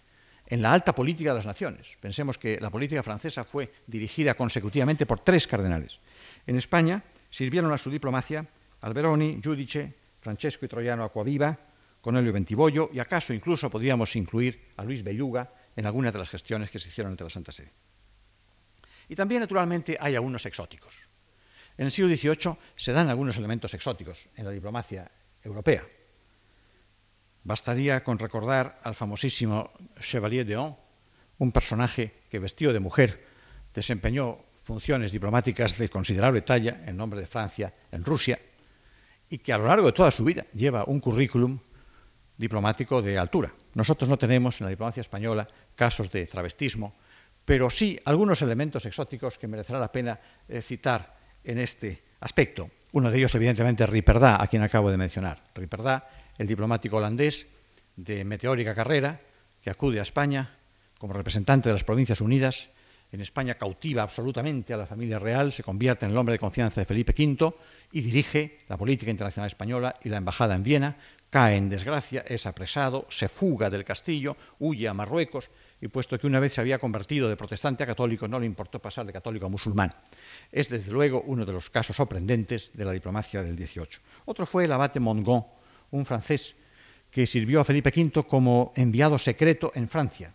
en la alta política de las naciones. Pensemos que la política francesa fue dirigida consecutivamente por tres cardenales. En España sirvieron a su diplomacia Alberoni, Giudice, Francesco y Troyano Aquaviva, Cornelio Bentibollo y acaso incluso podríamos incluir a Luis Belluga en algunas de las gestiones que se hicieron entre la Santa Sede. Y también, naturalmente, hay algunos exóticos. En el siglo XVIII se dan algunos elementos exóticos en la diplomacia europea. Bastaría con recordar al famosísimo Chevalier d'Eon, un personaje que vestido de mujer desempeñó funciones diplomáticas de considerable talla en nombre de Francia en Rusia y que a lo largo de toda su vida lleva un currículum diplomático de altura. Nosotros no tenemos en la diplomacia española casos de travestismo, pero sí algunos elementos exóticos que merecerá la pena eh, citar en este aspecto. Uno de ellos, evidentemente, es Riperdá, a quien acabo de mencionar. Riperdá, el diplomático holandés de meteórica carrera, que acude a España como representante de las Provincias Unidas. En España cautiva absolutamente a la familia real, se convierte en el hombre de confianza de Felipe V y dirige la política internacional española y la embajada en Viena. Cae en desgracia, es apresado, se fuga del castillo, huye a Marruecos y puesto que una vez se había convertido de protestante a católico, no le importó pasar de católico a musulmán. Es desde luego uno de los casos sorprendentes de la diplomacia del XVIII. Otro fue el abate Mongon, un francés que sirvió a Felipe V como enviado secreto en Francia,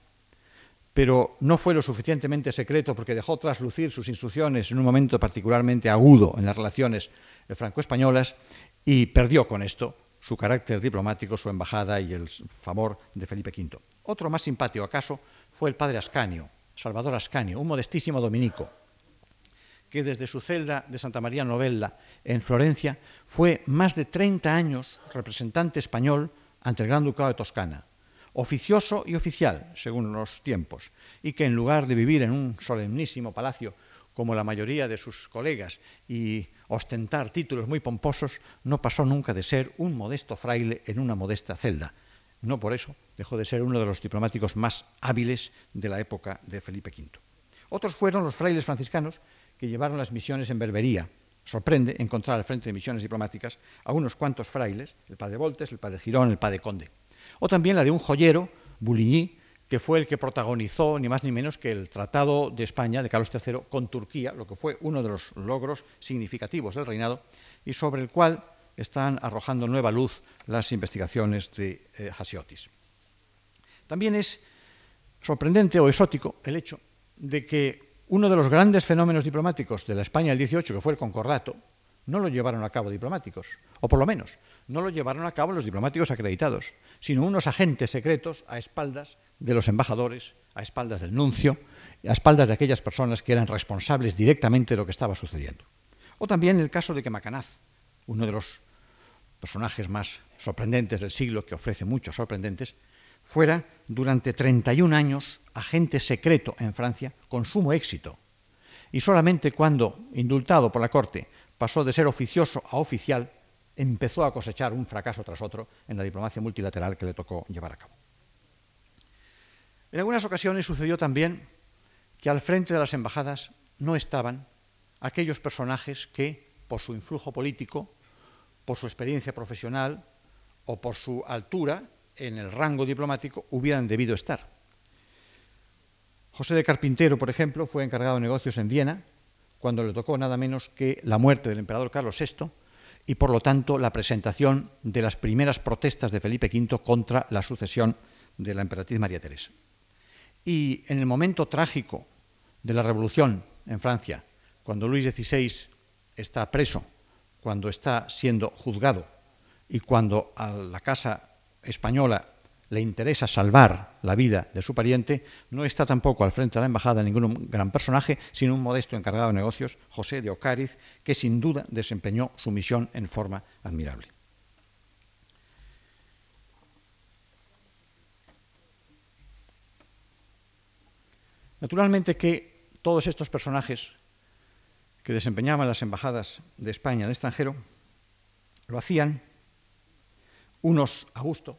pero no fue lo suficientemente secreto porque dejó traslucir sus instrucciones en un momento particularmente agudo en las relaciones franco-españolas y perdió con esto su carácter diplomático, su embajada y el favor de Felipe V. Otro más simpático acaso fue el padre Ascanio, Salvador Ascanio, un modestísimo dominico, que desde su celda de Santa María Novella en Florencia fue más de 30 años representante español ante el Gran Ducado de Toscana, oficioso y oficial, según los tiempos, y que en lugar de vivir en un solemnísimo palacio como la mayoría de sus colegas y ostentar títulos muy pomposos, no pasó nunca de ser un modesto fraile en una modesta celda. No por eso dejó de ser uno de los diplomáticos más hábiles de la época de Felipe V. Otros fueron los frailes franciscanos que llevaron las misiones en Berbería. Sorprende encontrar al frente de misiones diplomáticas a unos cuantos frailes, el padre Voltes, el padre Girón, el padre Conde. O también la de un joyero, Bouligny, que fue el que protagonizó ni más ni menos que el Tratado de España de Carlos III con Turquía, lo que fue uno de los logros significativos del reinado y sobre el cual están arrojando nueva luz las investigaciones de eh, Hasiotis. También es sorprendente o exótico el hecho de que uno de los grandes fenómenos diplomáticos de la España del 18, que fue el concordato, no lo llevaron a cabo diplomáticos, o por lo menos no lo llevaron a cabo los diplomáticos acreditados, sino unos agentes secretos a espaldas de los embajadores, a espaldas del nuncio, a espaldas de aquellas personas que eran responsables directamente de lo que estaba sucediendo. O también el caso de que Macanaz, uno de los personajes más sorprendentes del siglo, que ofrece muchos sorprendentes, fuera durante 31 años agente secreto en Francia con sumo éxito. Y solamente cuando, indultado por la Corte, pasó de ser oficioso a oficial, empezó a cosechar un fracaso tras otro en la diplomacia multilateral que le tocó llevar a cabo. En algunas ocasiones sucedió también que al frente de las embajadas no estaban aquellos personajes que, por su influjo político, por su experiencia profesional o por su altura en el rango diplomático, hubieran debido estar. José de Carpintero, por ejemplo, fue encargado de negocios en Viena cuando le tocó nada menos que la muerte del emperador Carlos VI y, por lo tanto, la presentación de las primeras protestas de Felipe V contra la sucesión de la emperatriz María Teresa. Y en el momento trágico de la revolución en Francia, cuando Luis XVI está preso, cuando está siendo juzgado y cuando a la Casa Española le interesa salvar la vida de su pariente, no está tampoco al frente de la embajada ningún gran personaje, sino un modesto encargado de negocios, José de Ocáriz, que sin duda desempeñó su misión en forma admirable. Naturalmente que todos estos personajes que desempeñaban las embajadas de España en el extranjero lo hacían unos a gusto,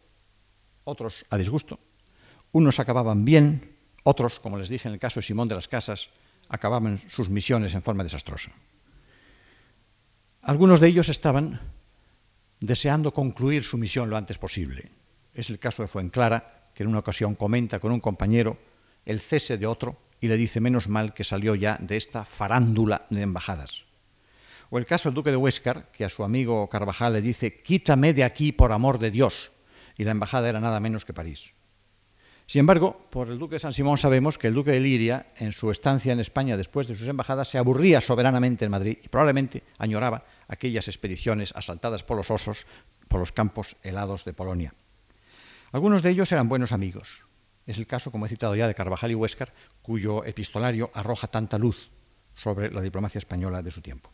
otros a disgusto. Unos acababan bien, otros, como les dije en el caso de Simón de las Casas, acababan sus misiones en forma desastrosa. Algunos de ellos estaban deseando concluir su misión lo antes posible. Es el caso de Fuenclara, que en una ocasión comenta con un compañero el cese de otro y le dice menos mal que salió ya de esta farándula de embajadas. O el caso del duque de Huéscar, que a su amigo Carvajal le dice, quítame de aquí por amor de Dios, y la embajada era nada menos que París. Sin embargo, por el duque de San Simón sabemos que el duque de Liria, en su estancia en España después de sus embajadas, se aburría soberanamente en Madrid y probablemente añoraba aquellas expediciones asaltadas por los osos por los campos helados de Polonia. Algunos de ellos eran buenos amigos. Es el caso, como he citado ya, de Carvajal y Huéscar, cuyo epistolario arroja tanta luz sobre la diplomacia española de su tiempo.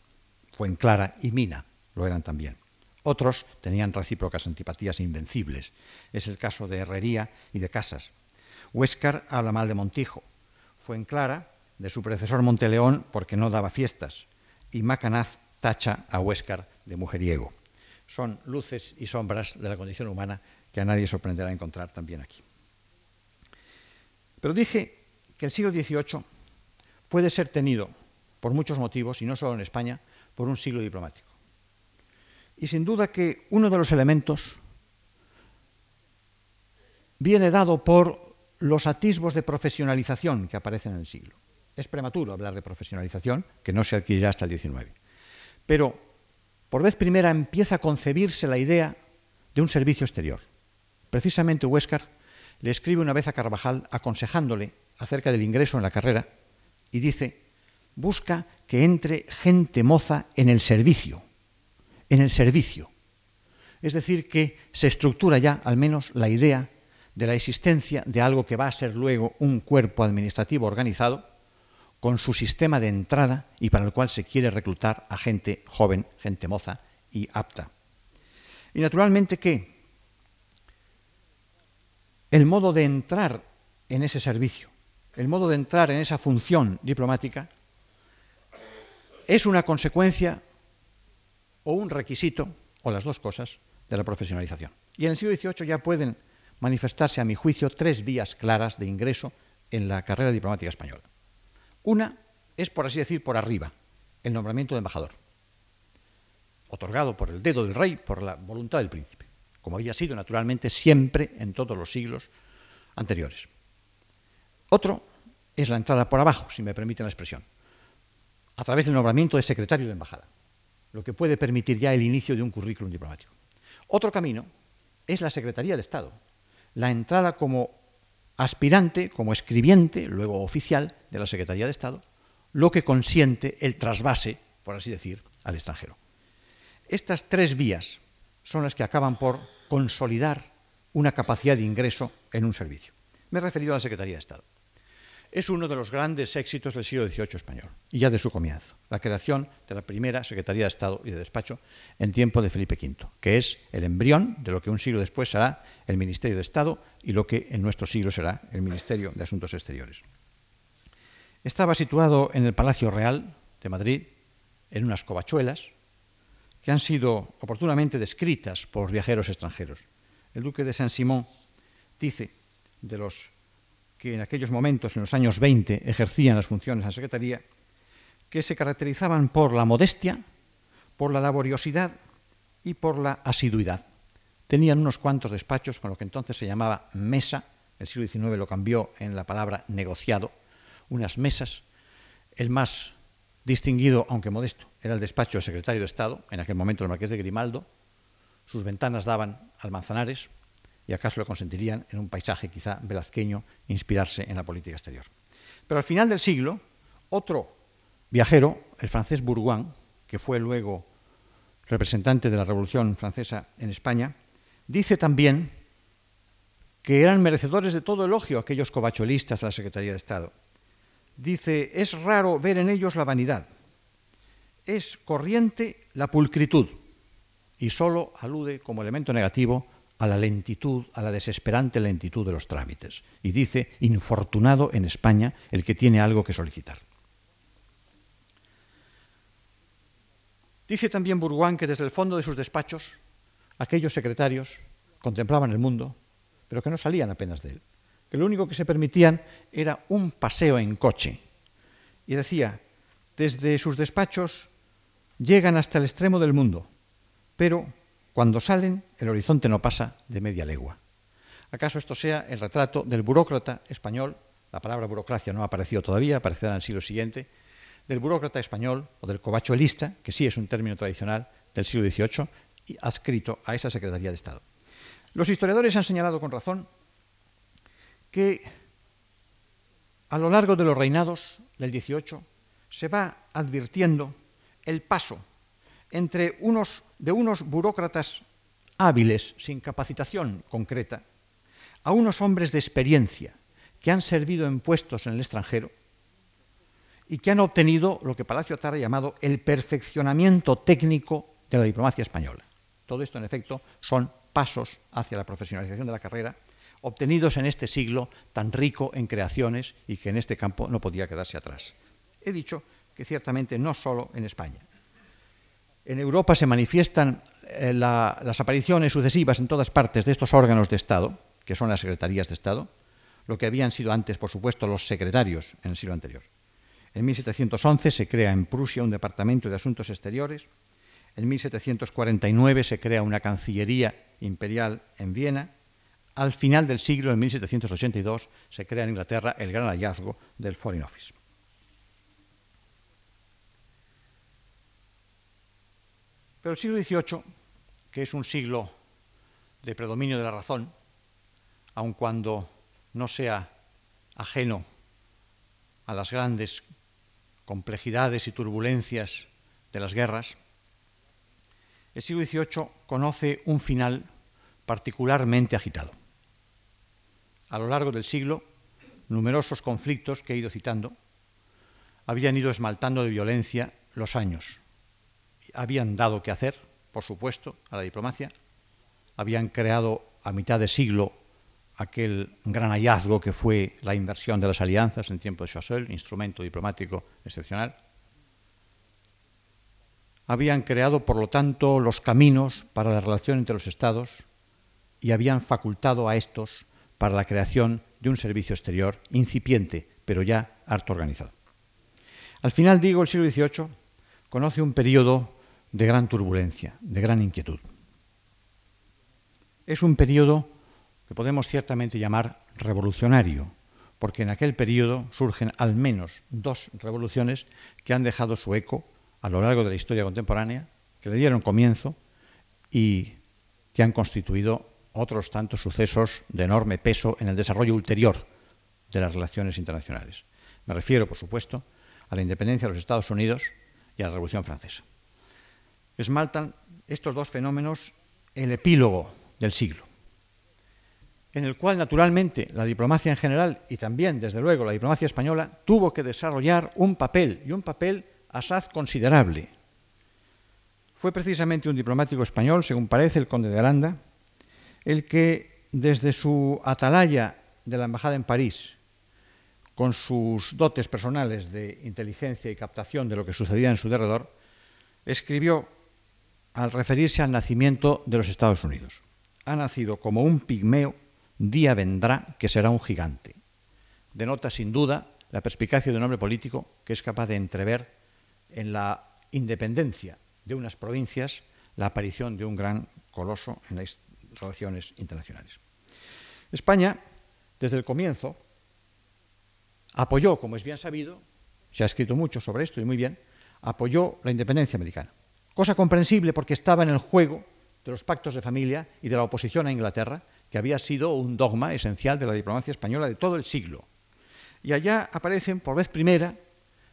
Fuenclara y Mina lo eran también. Otros tenían recíprocas antipatías invencibles. Es el caso de Herrería y de Casas. Huéscar habla mal de Montijo. Fuenclara de su predecesor Monteleón porque no daba fiestas. Y Macanaz tacha a Huéscar de mujeriego. Son luces y sombras de la condición humana que a nadie sorprenderá encontrar también aquí. Pero dije que el siglo XVIII puede ser tenido, por muchos motivos, y no solo en España, por un siglo diplomático. Y sin duda que uno de los elementos viene dado por los atisbos de profesionalización que aparecen en el siglo. Es prematuro hablar de profesionalización, que no se adquirirá hasta el XIX. Pero por vez primera empieza a concebirse la idea de un servicio exterior. Precisamente Huéscar le escribe una vez a Carvajal aconsejándole acerca del ingreso en la carrera y dice, busca que entre gente moza en el servicio en el servicio. Es decir, que se estructura ya al menos la idea de la existencia de algo que va a ser luego un cuerpo administrativo organizado con su sistema de entrada y para el cual se quiere reclutar a gente joven, gente moza y apta. Y naturalmente que el modo de entrar en ese servicio, el modo de entrar en esa función diplomática, es una consecuencia o un requisito, o las dos cosas, de la profesionalización. Y en el siglo XVIII ya pueden manifestarse, a mi juicio, tres vías claras de ingreso en la carrera diplomática española. Una es, por así decir, por arriba, el nombramiento de embajador, otorgado por el dedo del rey, por la voluntad del príncipe, como había sido naturalmente siempre en todos los siglos anteriores. Otro es la entrada por abajo, si me permiten la expresión, a través del nombramiento de secretario de embajada lo que puede permitir ya el inicio de un currículum diplomático. Otro camino es la Secretaría de Estado, la entrada como aspirante como escribiente, luego oficial de la Secretaría de Estado, lo que consiente el trasvase, por así decir, al extranjero. Estas tres vías son las que acaban por consolidar una capacidad de ingreso en un servicio. Me he referido a la Secretaría de Estado. Es uno de los grandes éxitos del siglo XVIII español, y ya de su comienzo, la creación de la primera Secretaría de Estado y de Despacho en tiempo de Felipe V, que es el embrión de lo que un siglo después será el Ministerio de Estado y lo que en nuestro siglo será el Ministerio de Asuntos Exteriores. Estaba situado en el Palacio Real de Madrid, en unas covachuelas, que han sido oportunamente descritas por viajeros extranjeros. El duque de Saint-Simon dice de los que en aquellos momentos, en los años 20, ejercían las funciones de la Secretaría, que se caracterizaban por la modestia, por la laboriosidad y por la asiduidad. Tenían unos cuantos despachos con lo que entonces se llamaba mesa, el siglo XIX lo cambió en la palabra negociado, unas mesas. El más distinguido, aunque modesto, era el despacho del secretario de Estado, en aquel momento el marqués de Grimaldo. Sus ventanas daban al Manzanares y acaso le consentirían, en un paisaje quizá velazqueño, inspirarse en la política exterior. Pero al final del siglo, otro viajero, el francés Bourgoin, que fue luego representante de la Revolución Francesa en España, dice también que eran merecedores de todo elogio aquellos covachuelistas de la Secretaría de Estado. Dice, es raro ver en ellos la vanidad, es corriente la pulcritud y solo alude como elemento negativo a la lentitud, a la desesperante lentitud de los trámites. Y dice, infortunado en España el que tiene algo que solicitar. Dice también Bourgoin que desde el fondo de sus despachos aquellos secretarios contemplaban el mundo, pero que no salían apenas de él, que lo único que se permitían era un paseo en coche. Y decía, desde sus despachos llegan hasta el extremo del mundo, pero cuando salen el horizonte no pasa de media legua. ¿Acaso esto sea el retrato del burócrata español? La palabra burocracia no ha aparecido todavía, aparecerá en el siglo siguiente, del burócrata español o del covachuelista, que sí es un término tradicional del siglo XVIII, adscrito a esa Secretaría de Estado. Los historiadores han señalado con razón que a lo largo de los reinados del XVIII se va advirtiendo el paso entre unos, de unos burócratas hábiles, sin capacitación concreta, a unos hombres de experiencia que han servido en puestos en el extranjero y que han obtenido lo que Palacio Tara ha llamado el perfeccionamiento técnico de la diplomacia española. Todo esto, en efecto, son pasos hacia la profesionalización de la carrera obtenidos en este siglo tan rico en creaciones y que en este campo no podía quedarse atrás. He dicho que ciertamente no solo en España. En Europa se manifiestan eh, las apariciones sucesivas en todas partes de estos órganos de Estado, que son las secretarías de Estado, lo que habían sido antes, por supuesto, los secretarios en el siglo anterior. En 1711 se crea en Prusia un departamento de asuntos exteriores. En 1749 se crea una cancillería imperial en Viena. Al final del siglo, en 1782, se crea en Inglaterra el gran hallazgo del Foreign Office. Pero el siglo XVIII, que es un siglo de predominio de la razón, aun cuando no sea ajeno a las grandes complejidades y turbulencias de las guerras, el siglo XVIII conoce un final particularmente agitado. A lo largo del siglo, numerosos conflictos que he ido citando habían ido esmaltando de violencia los años habían dado que hacer, por supuesto, a la diplomacia, habían creado a mitad de siglo aquel gran hallazgo que fue la inversión de las alianzas en tiempo de Choiseul, instrumento diplomático excepcional. Habían creado, por lo tanto, los caminos para la relación entre los Estados y habían facultado a estos para la creación de un servicio exterior incipiente, pero ya harto organizado. Al final, digo, el siglo XVIII conoce un periodo de gran turbulencia, de gran inquietud. Es un periodo que podemos ciertamente llamar revolucionario, porque en aquel periodo surgen al menos dos revoluciones que han dejado su eco a lo largo de la historia contemporánea, que le dieron comienzo y que han constituido otros tantos sucesos de enorme peso en el desarrollo ulterior de las relaciones internacionales. Me refiero, por supuesto, a la independencia de los Estados Unidos y a la Revolución Francesa. Esmaltan estos dos fenómenos el epílogo del siglo, en el cual, naturalmente, la diplomacia en general y también, desde luego, la diplomacia española tuvo que desarrollar un papel, y un papel asaz considerable. Fue precisamente un diplomático español, según parece el conde de Aranda, el que, desde su atalaya de la embajada en París, con sus dotes personales de inteligencia y captación de lo que sucedía en su derredor, escribió al referirse al nacimiento de los Estados Unidos. Ha nacido como un pigmeo, día vendrá que será un gigante. Denota sin duda la perspicacia de un hombre político que es capaz de entrever en la independencia de unas provincias la aparición de un gran coloso en las relaciones internacionales. España, desde el comienzo, apoyó, como es bien sabido, se ha escrito mucho sobre esto y muy bien, apoyó la independencia americana. Cosa comprensible porque estaba en el juego de los pactos de familia y de la oposición a Inglaterra, que había sido un dogma esencial de la diplomacia española de todo el siglo. Y allá aparecen por vez primera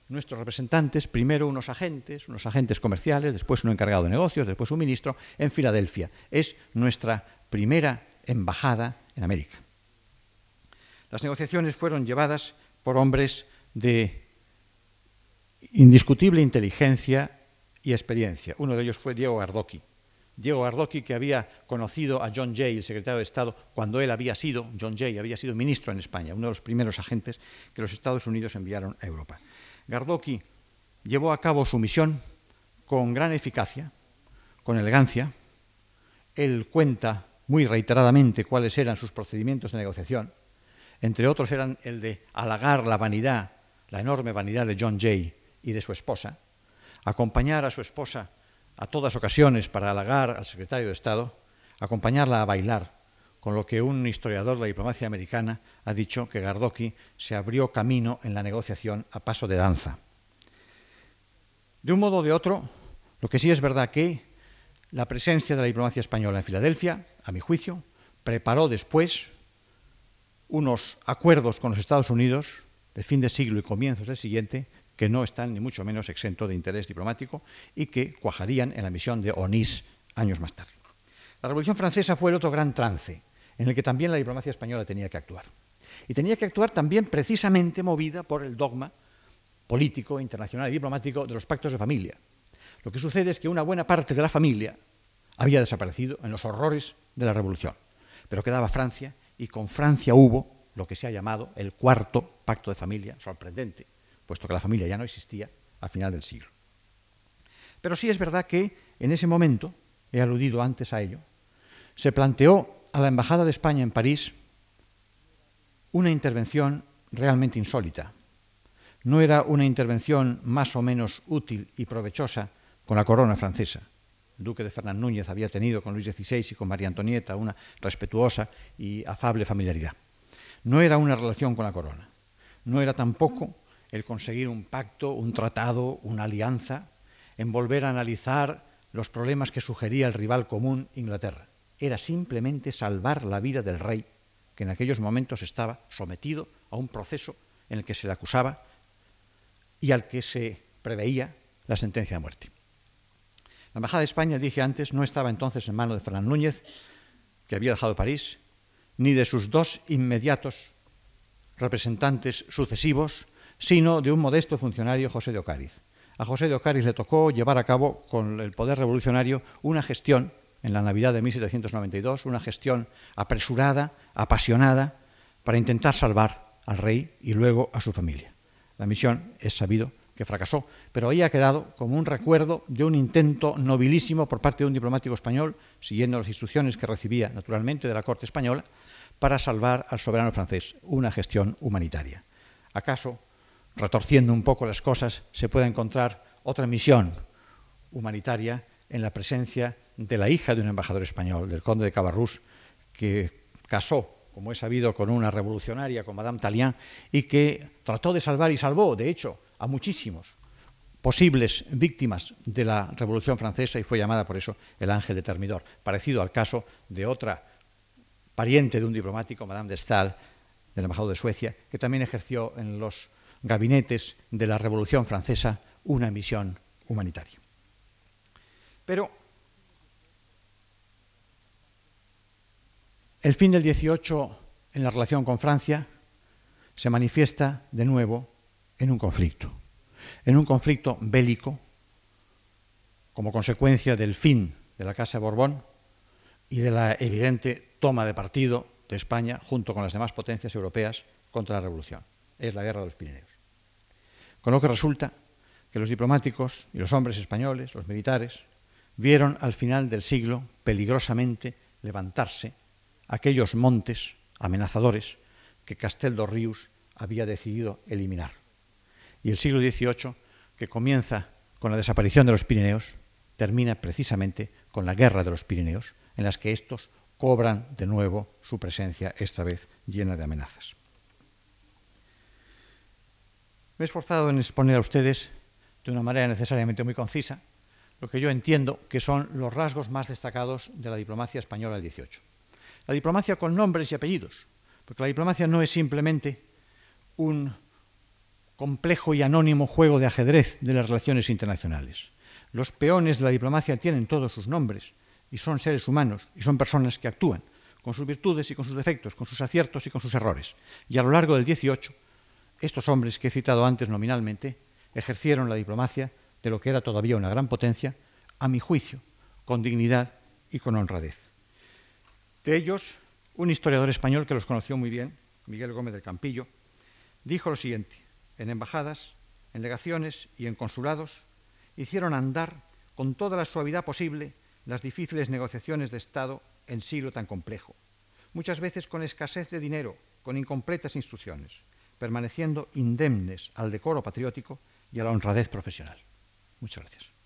nuestros representantes, primero unos agentes, unos agentes comerciales, después un encargado de negocios, después un ministro, en Filadelfia. Es nuestra primera embajada en América. Las negociaciones fueron llevadas por hombres de indiscutible inteligencia y experiencia. Uno de ellos fue Diego Gardoqui. Diego Gardoqui, que había conocido a John Jay, el secretario de Estado, cuando él había sido, John Jay había sido ministro en España, uno de los primeros agentes que los Estados Unidos enviaron a Europa. Gardoqui llevó a cabo su misión con gran eficacia, con elegancia. Él cuenta muy reiteradamente cuáles eran sus procedimientos de negociación entre otros eran el de halagar la vanidad, la enorme vanidad de John Jay y de su esposa, acompañar a su esposa a todas ocasiones para halagar al secretario de Estado, acompañarla a bailar, con lo que un historiador de la diplomacia americana ha dicho que Gardoqui se abrió camino en la negociación a paso de danza. De un modo o de otro, lo que sí es verdad que la presencia de la diplomacia española en Filadelfia, a mi juicio, preparó después unos acuerdos con los Estados Unidos de fin de siglo y comienzos del siguiente que no están ni mucho menos exentos de interés diplomático y que cuajarían en la misión de Onís años más tarde. La Revolución Francesa fue el otro gran trance en el que también la diplomacia española tenía que actuar. Y tenía que actuar también precisamente movida por el dogma político, internacional y diplomático de los pactos de familia. Lo que sucede es que una buena parte de la familia había desaparecido en los horrores de la Revolución, pero quedaba Francia y con Francia hubo lo que se ha llamado el cuarto pacto de familia, sorprendente, puesto que la familia ya no existía al final del siglo. Pero sí es verdad que en ese momento, he aludido antes a ello, se planteó a la Embajada de España en París una intervención realmente insólita. No era una intervención más o menos útil y provechosa con la corona francesa, el duque de Fernán Núñez había tenido con Luis XVI y con María Antonieta una respetuosa y afable familiaridad. No era una relación con la corona, no era tampoco el conseguir un pacto, un tratado, una alianza, en volver a analizar los problemas que sugería el rival común Inglaterra. Era simplemente salvar la vida del rey, que en aquellos momentos estaba sometido a un proceso en el que se le acusaba y al que se preveía la sentencia de muerte. La Embajada de España, dije antes, no estaba entonces en manos de Fernán Núñez, que había dejado París, ni de sus dos inmediatos representantes sucesivos, sino de un modesto funcionario, José de Ocáriz. A José de Ocáriz le tocó llevar a cabo con el poder revolucionario una gestión en la Navidad de 1792, una gestión apresurada, apasionada, para intentar salvar al rey y luego a su familia. La misión, es sabido, que fracasó, pero ahí ha quedado como un recuerdo de un intento nobilísimo por parte de un diplomático español, siguiendo las instrucciones que recibía naturalmente de la corte española, para salvar al soberano francés, una gestión humanitaria. ¿Acaso, retorciendo un poco las cosas, se puede encontrar otra misión humanitaria en la presencia de la hija de un embajador español, del conde de Cabarrús, que casó como he sabido, con una revolucionaria, con Madame Tallien, y que trató de salvar y salvó, de hecho, a muchísimos posibles víctimas de la Revolución Francesa y fue llamada por eso el ángel de Termidor, parecido al caso de otra pariente de un diplomático, Madame de Stael, del embajador de Suecia, que también ejerció en los gabinetes de la Revolución Francesa una misión humanitaria. Pero el fin del 18 en la relación con Francia se manifiesta de nuevo en un conflicto, en un conflicto bélico como consecuencia del fin de la Casa de Borbón y de la evidente toma de partido de España junto con las demás potencias europeas contra la revolución. Es la guerra de los Pirineos. Con lo que resulta que los diplomáticos y los hombres españoles, los militares, vieron al final del siglo peligrosamente levantarse aquellos montes amenazadores que Castel dos Ríos había decidido eliminar. Y el siglo XVIII, que comienza con la desaparición de los Pirineos, termina precisamente con la guerra de los Pirineos, en las que estos cobran de nuevo su presencia, esta vez llena de amenazas. Me he esforzado en exponer a ustedes de una manera necesariamente muy concisa lo que yo entiendo que son los rasgos más destacados de la diplomacia española del XVIII. La diplomacia con nombres y apellidos, porque la diplomacia no es simplemente un complejo y anónimo juego de ajedrez de las relaciones internacionales. Los peones de la diplomacia tienen todos sus nombres y son seres humanos y son personas que actúan con sus virtudes y con sus defectos, con sus aciertos y con sus errores. Y a lo largo del XVIII, estos hombres que he citado antes nominalmente ejercieron la diplomacia de lo que era todavía una gran potencia, a mi juicio, con dignidad y con honradez. De ellos, un historiador español que los conoció muy bien, Miguel Gómez del Campillo, dijo lo siguiente, en embajadas, en legaciones y en consulados, hicieron andar con toda la suavidad posible las difíciles negociaciones de Estado en siglo tan complejo, muchas veces con escasez de dinero, con incompletas instrucciones, permaneciendo indemnes al decoro patriótico y a la honradez profesional. Muchas gracias.